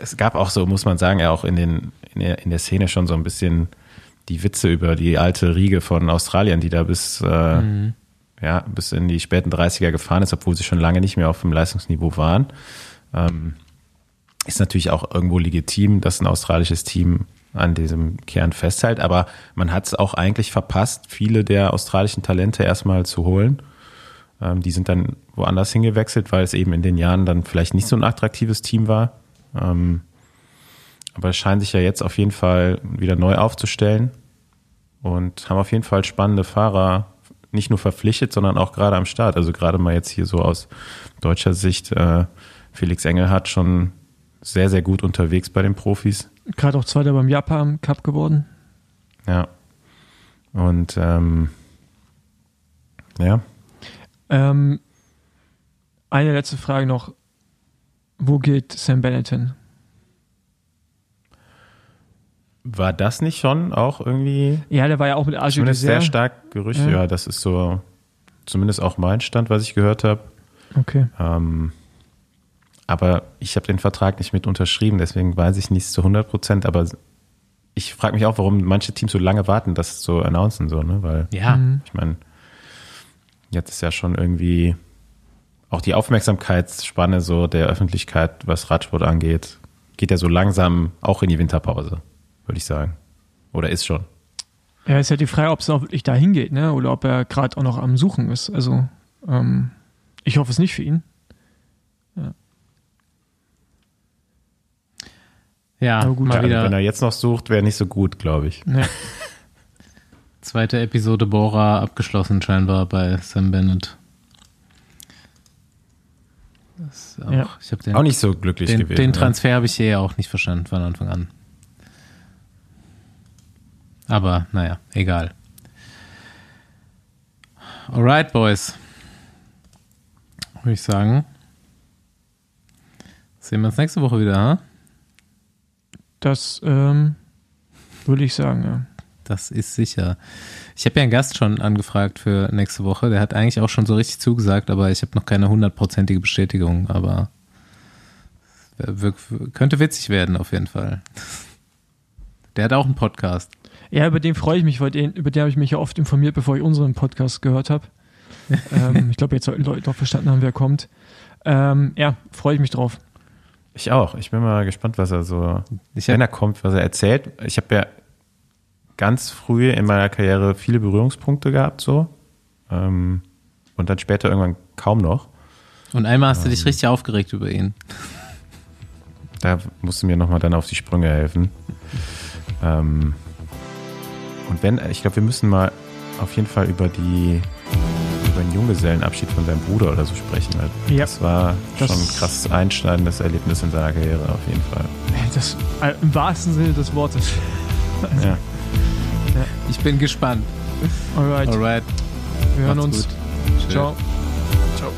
es gab auch so, muss man sagen, ja auch in, den, in, der, in der Szene schon so ein bisschen die Witze über die alte Riege von Australien, die da bis, äh, ja, bis in die späten 30er gefahren ist, obwohl sie schon lange nicht mehr auf dem Leistungsniveau waren. Ähm, ist natürlich auch irgendwo legitim, dass ein australisches Team an diesem Kern festhält, aber man hat es auch eigentlich verpasst, viele der australischen Talente erstmal zu holen. Ähm, die sind dann woanders hingewechselt, weil es eben in den Jahren dann vielleicht nicht so ein attraktives Team war. Ähm, aber es scheint sich ja jetzt auf jeden Fall wieder neu aufzustellen und haben auf jeden Fall spannende Fahrer nicht nur verpflichtet, sondern auch gerade am Start. Also gerade mal jetzt hier so aus deutscher Sicht, äh, Felix Engelhardt schon sehr, sehr gut unterwegs bei den Profis. gerade auch Zweiter beim Japan Cup geworden. Ja. Und ähm, ja, Ähm, eine letzte Frage noch. Wo geht Sam Bennett hin? War das nicht schon auch irgendwie Ja, der war ja auch mit Arjo zumindest sehr stark Gerüchte? Ja. Ja. das ist so zumindest auch mein Stand, was ich gehört habe. Okay. Ähm, aber ich habe den Vertrag nicht mit unterschrieben, deswegen weiß ich nicht zu 100 Prozent. Aber ich frage mich auch, warum manche Teams so lange warten, das zu announcen, so, ne? Weil Ja, Mhm. ich meine, jetzt ist ja schon irgendwie auch die Aufmerksamkeitsspanne so der Öffentlichkeit, was Radsport angeht, geht ja so langsam auch in die Winterpause, würde ich sagen. Oder ist schon. Ja, ist halt die Frage, ob es auch wirklich dahin geht, ne? Oder ob er gerade auch noch am Suchen ist. Also, ähm, ich hoffe es nicht für ihn. ja, Aber gut, mal Ja, wieder Wenn er jetzt noch sucht, wäre nicht so gut, glaube ich. Ja. (laughs) zweite Episode Bora abgeschlossen scheinbar bei Sam Bennett. Das ist auch, Ja. Ich habe den, Auch nicht so glücklich den, gewesen. den ne? Transfer habe ich hier auch nicht verstanden von Anfang an. Aber naja, egal. Alright, Boys. Würde ich sagen. Sehen wir uns nächste Woche wieder, ha? Das ähm, würde ich sagen, ja. Das ist sicher. Ich habe ja einen Gast schon angefragt für nächste Woche. Der hat eigentlich auch schon so richtig zugesagt, aber ich habe noch keine hundertprozentige Bestätigung. Aber könnte witzig werden auf jeden Fall. Der hat auch einen Podcast. Ja, über den freue ich mich, weil den, über den habe ich mich ja oft informiert, bevor ich unseren Podcast gehört habe. (laughs) ähm, ich glaube, jetzt sollten Leute doch verstanden haben, wer kommt. Ähm, ja, freue ich mich drauf. Ich auch. Ich bin mal gespannt, was er so, Ich wenn hab, er kommt, was er erzählt. Ich habe ja ganz früh in meiner Karriere viele Berührungspunkte gehabt, so. Ähm, und dann später irgendwann kaum noch. und einmal hast du dich richtig aufgeregt über ihn. Da musst du mir nochmal dann auf die Sprünge helfen. Ähm, und wenn, ich glaube, wir müssen mal auf jeden Fall über die über den Junggesellenabschied von seinem Bruder oder so sprechen. Weil Ja. Das war Das- schon ein krasses einschneidendes Erlebnis in seiner Karriere auf jeden Fall. Das, äh, Im wahrsten Sinne des Wortes. Ja. Ich bin gespannt. Alright. Alright. Wir hören Macht's uns. Gut. Ciao. Ciao.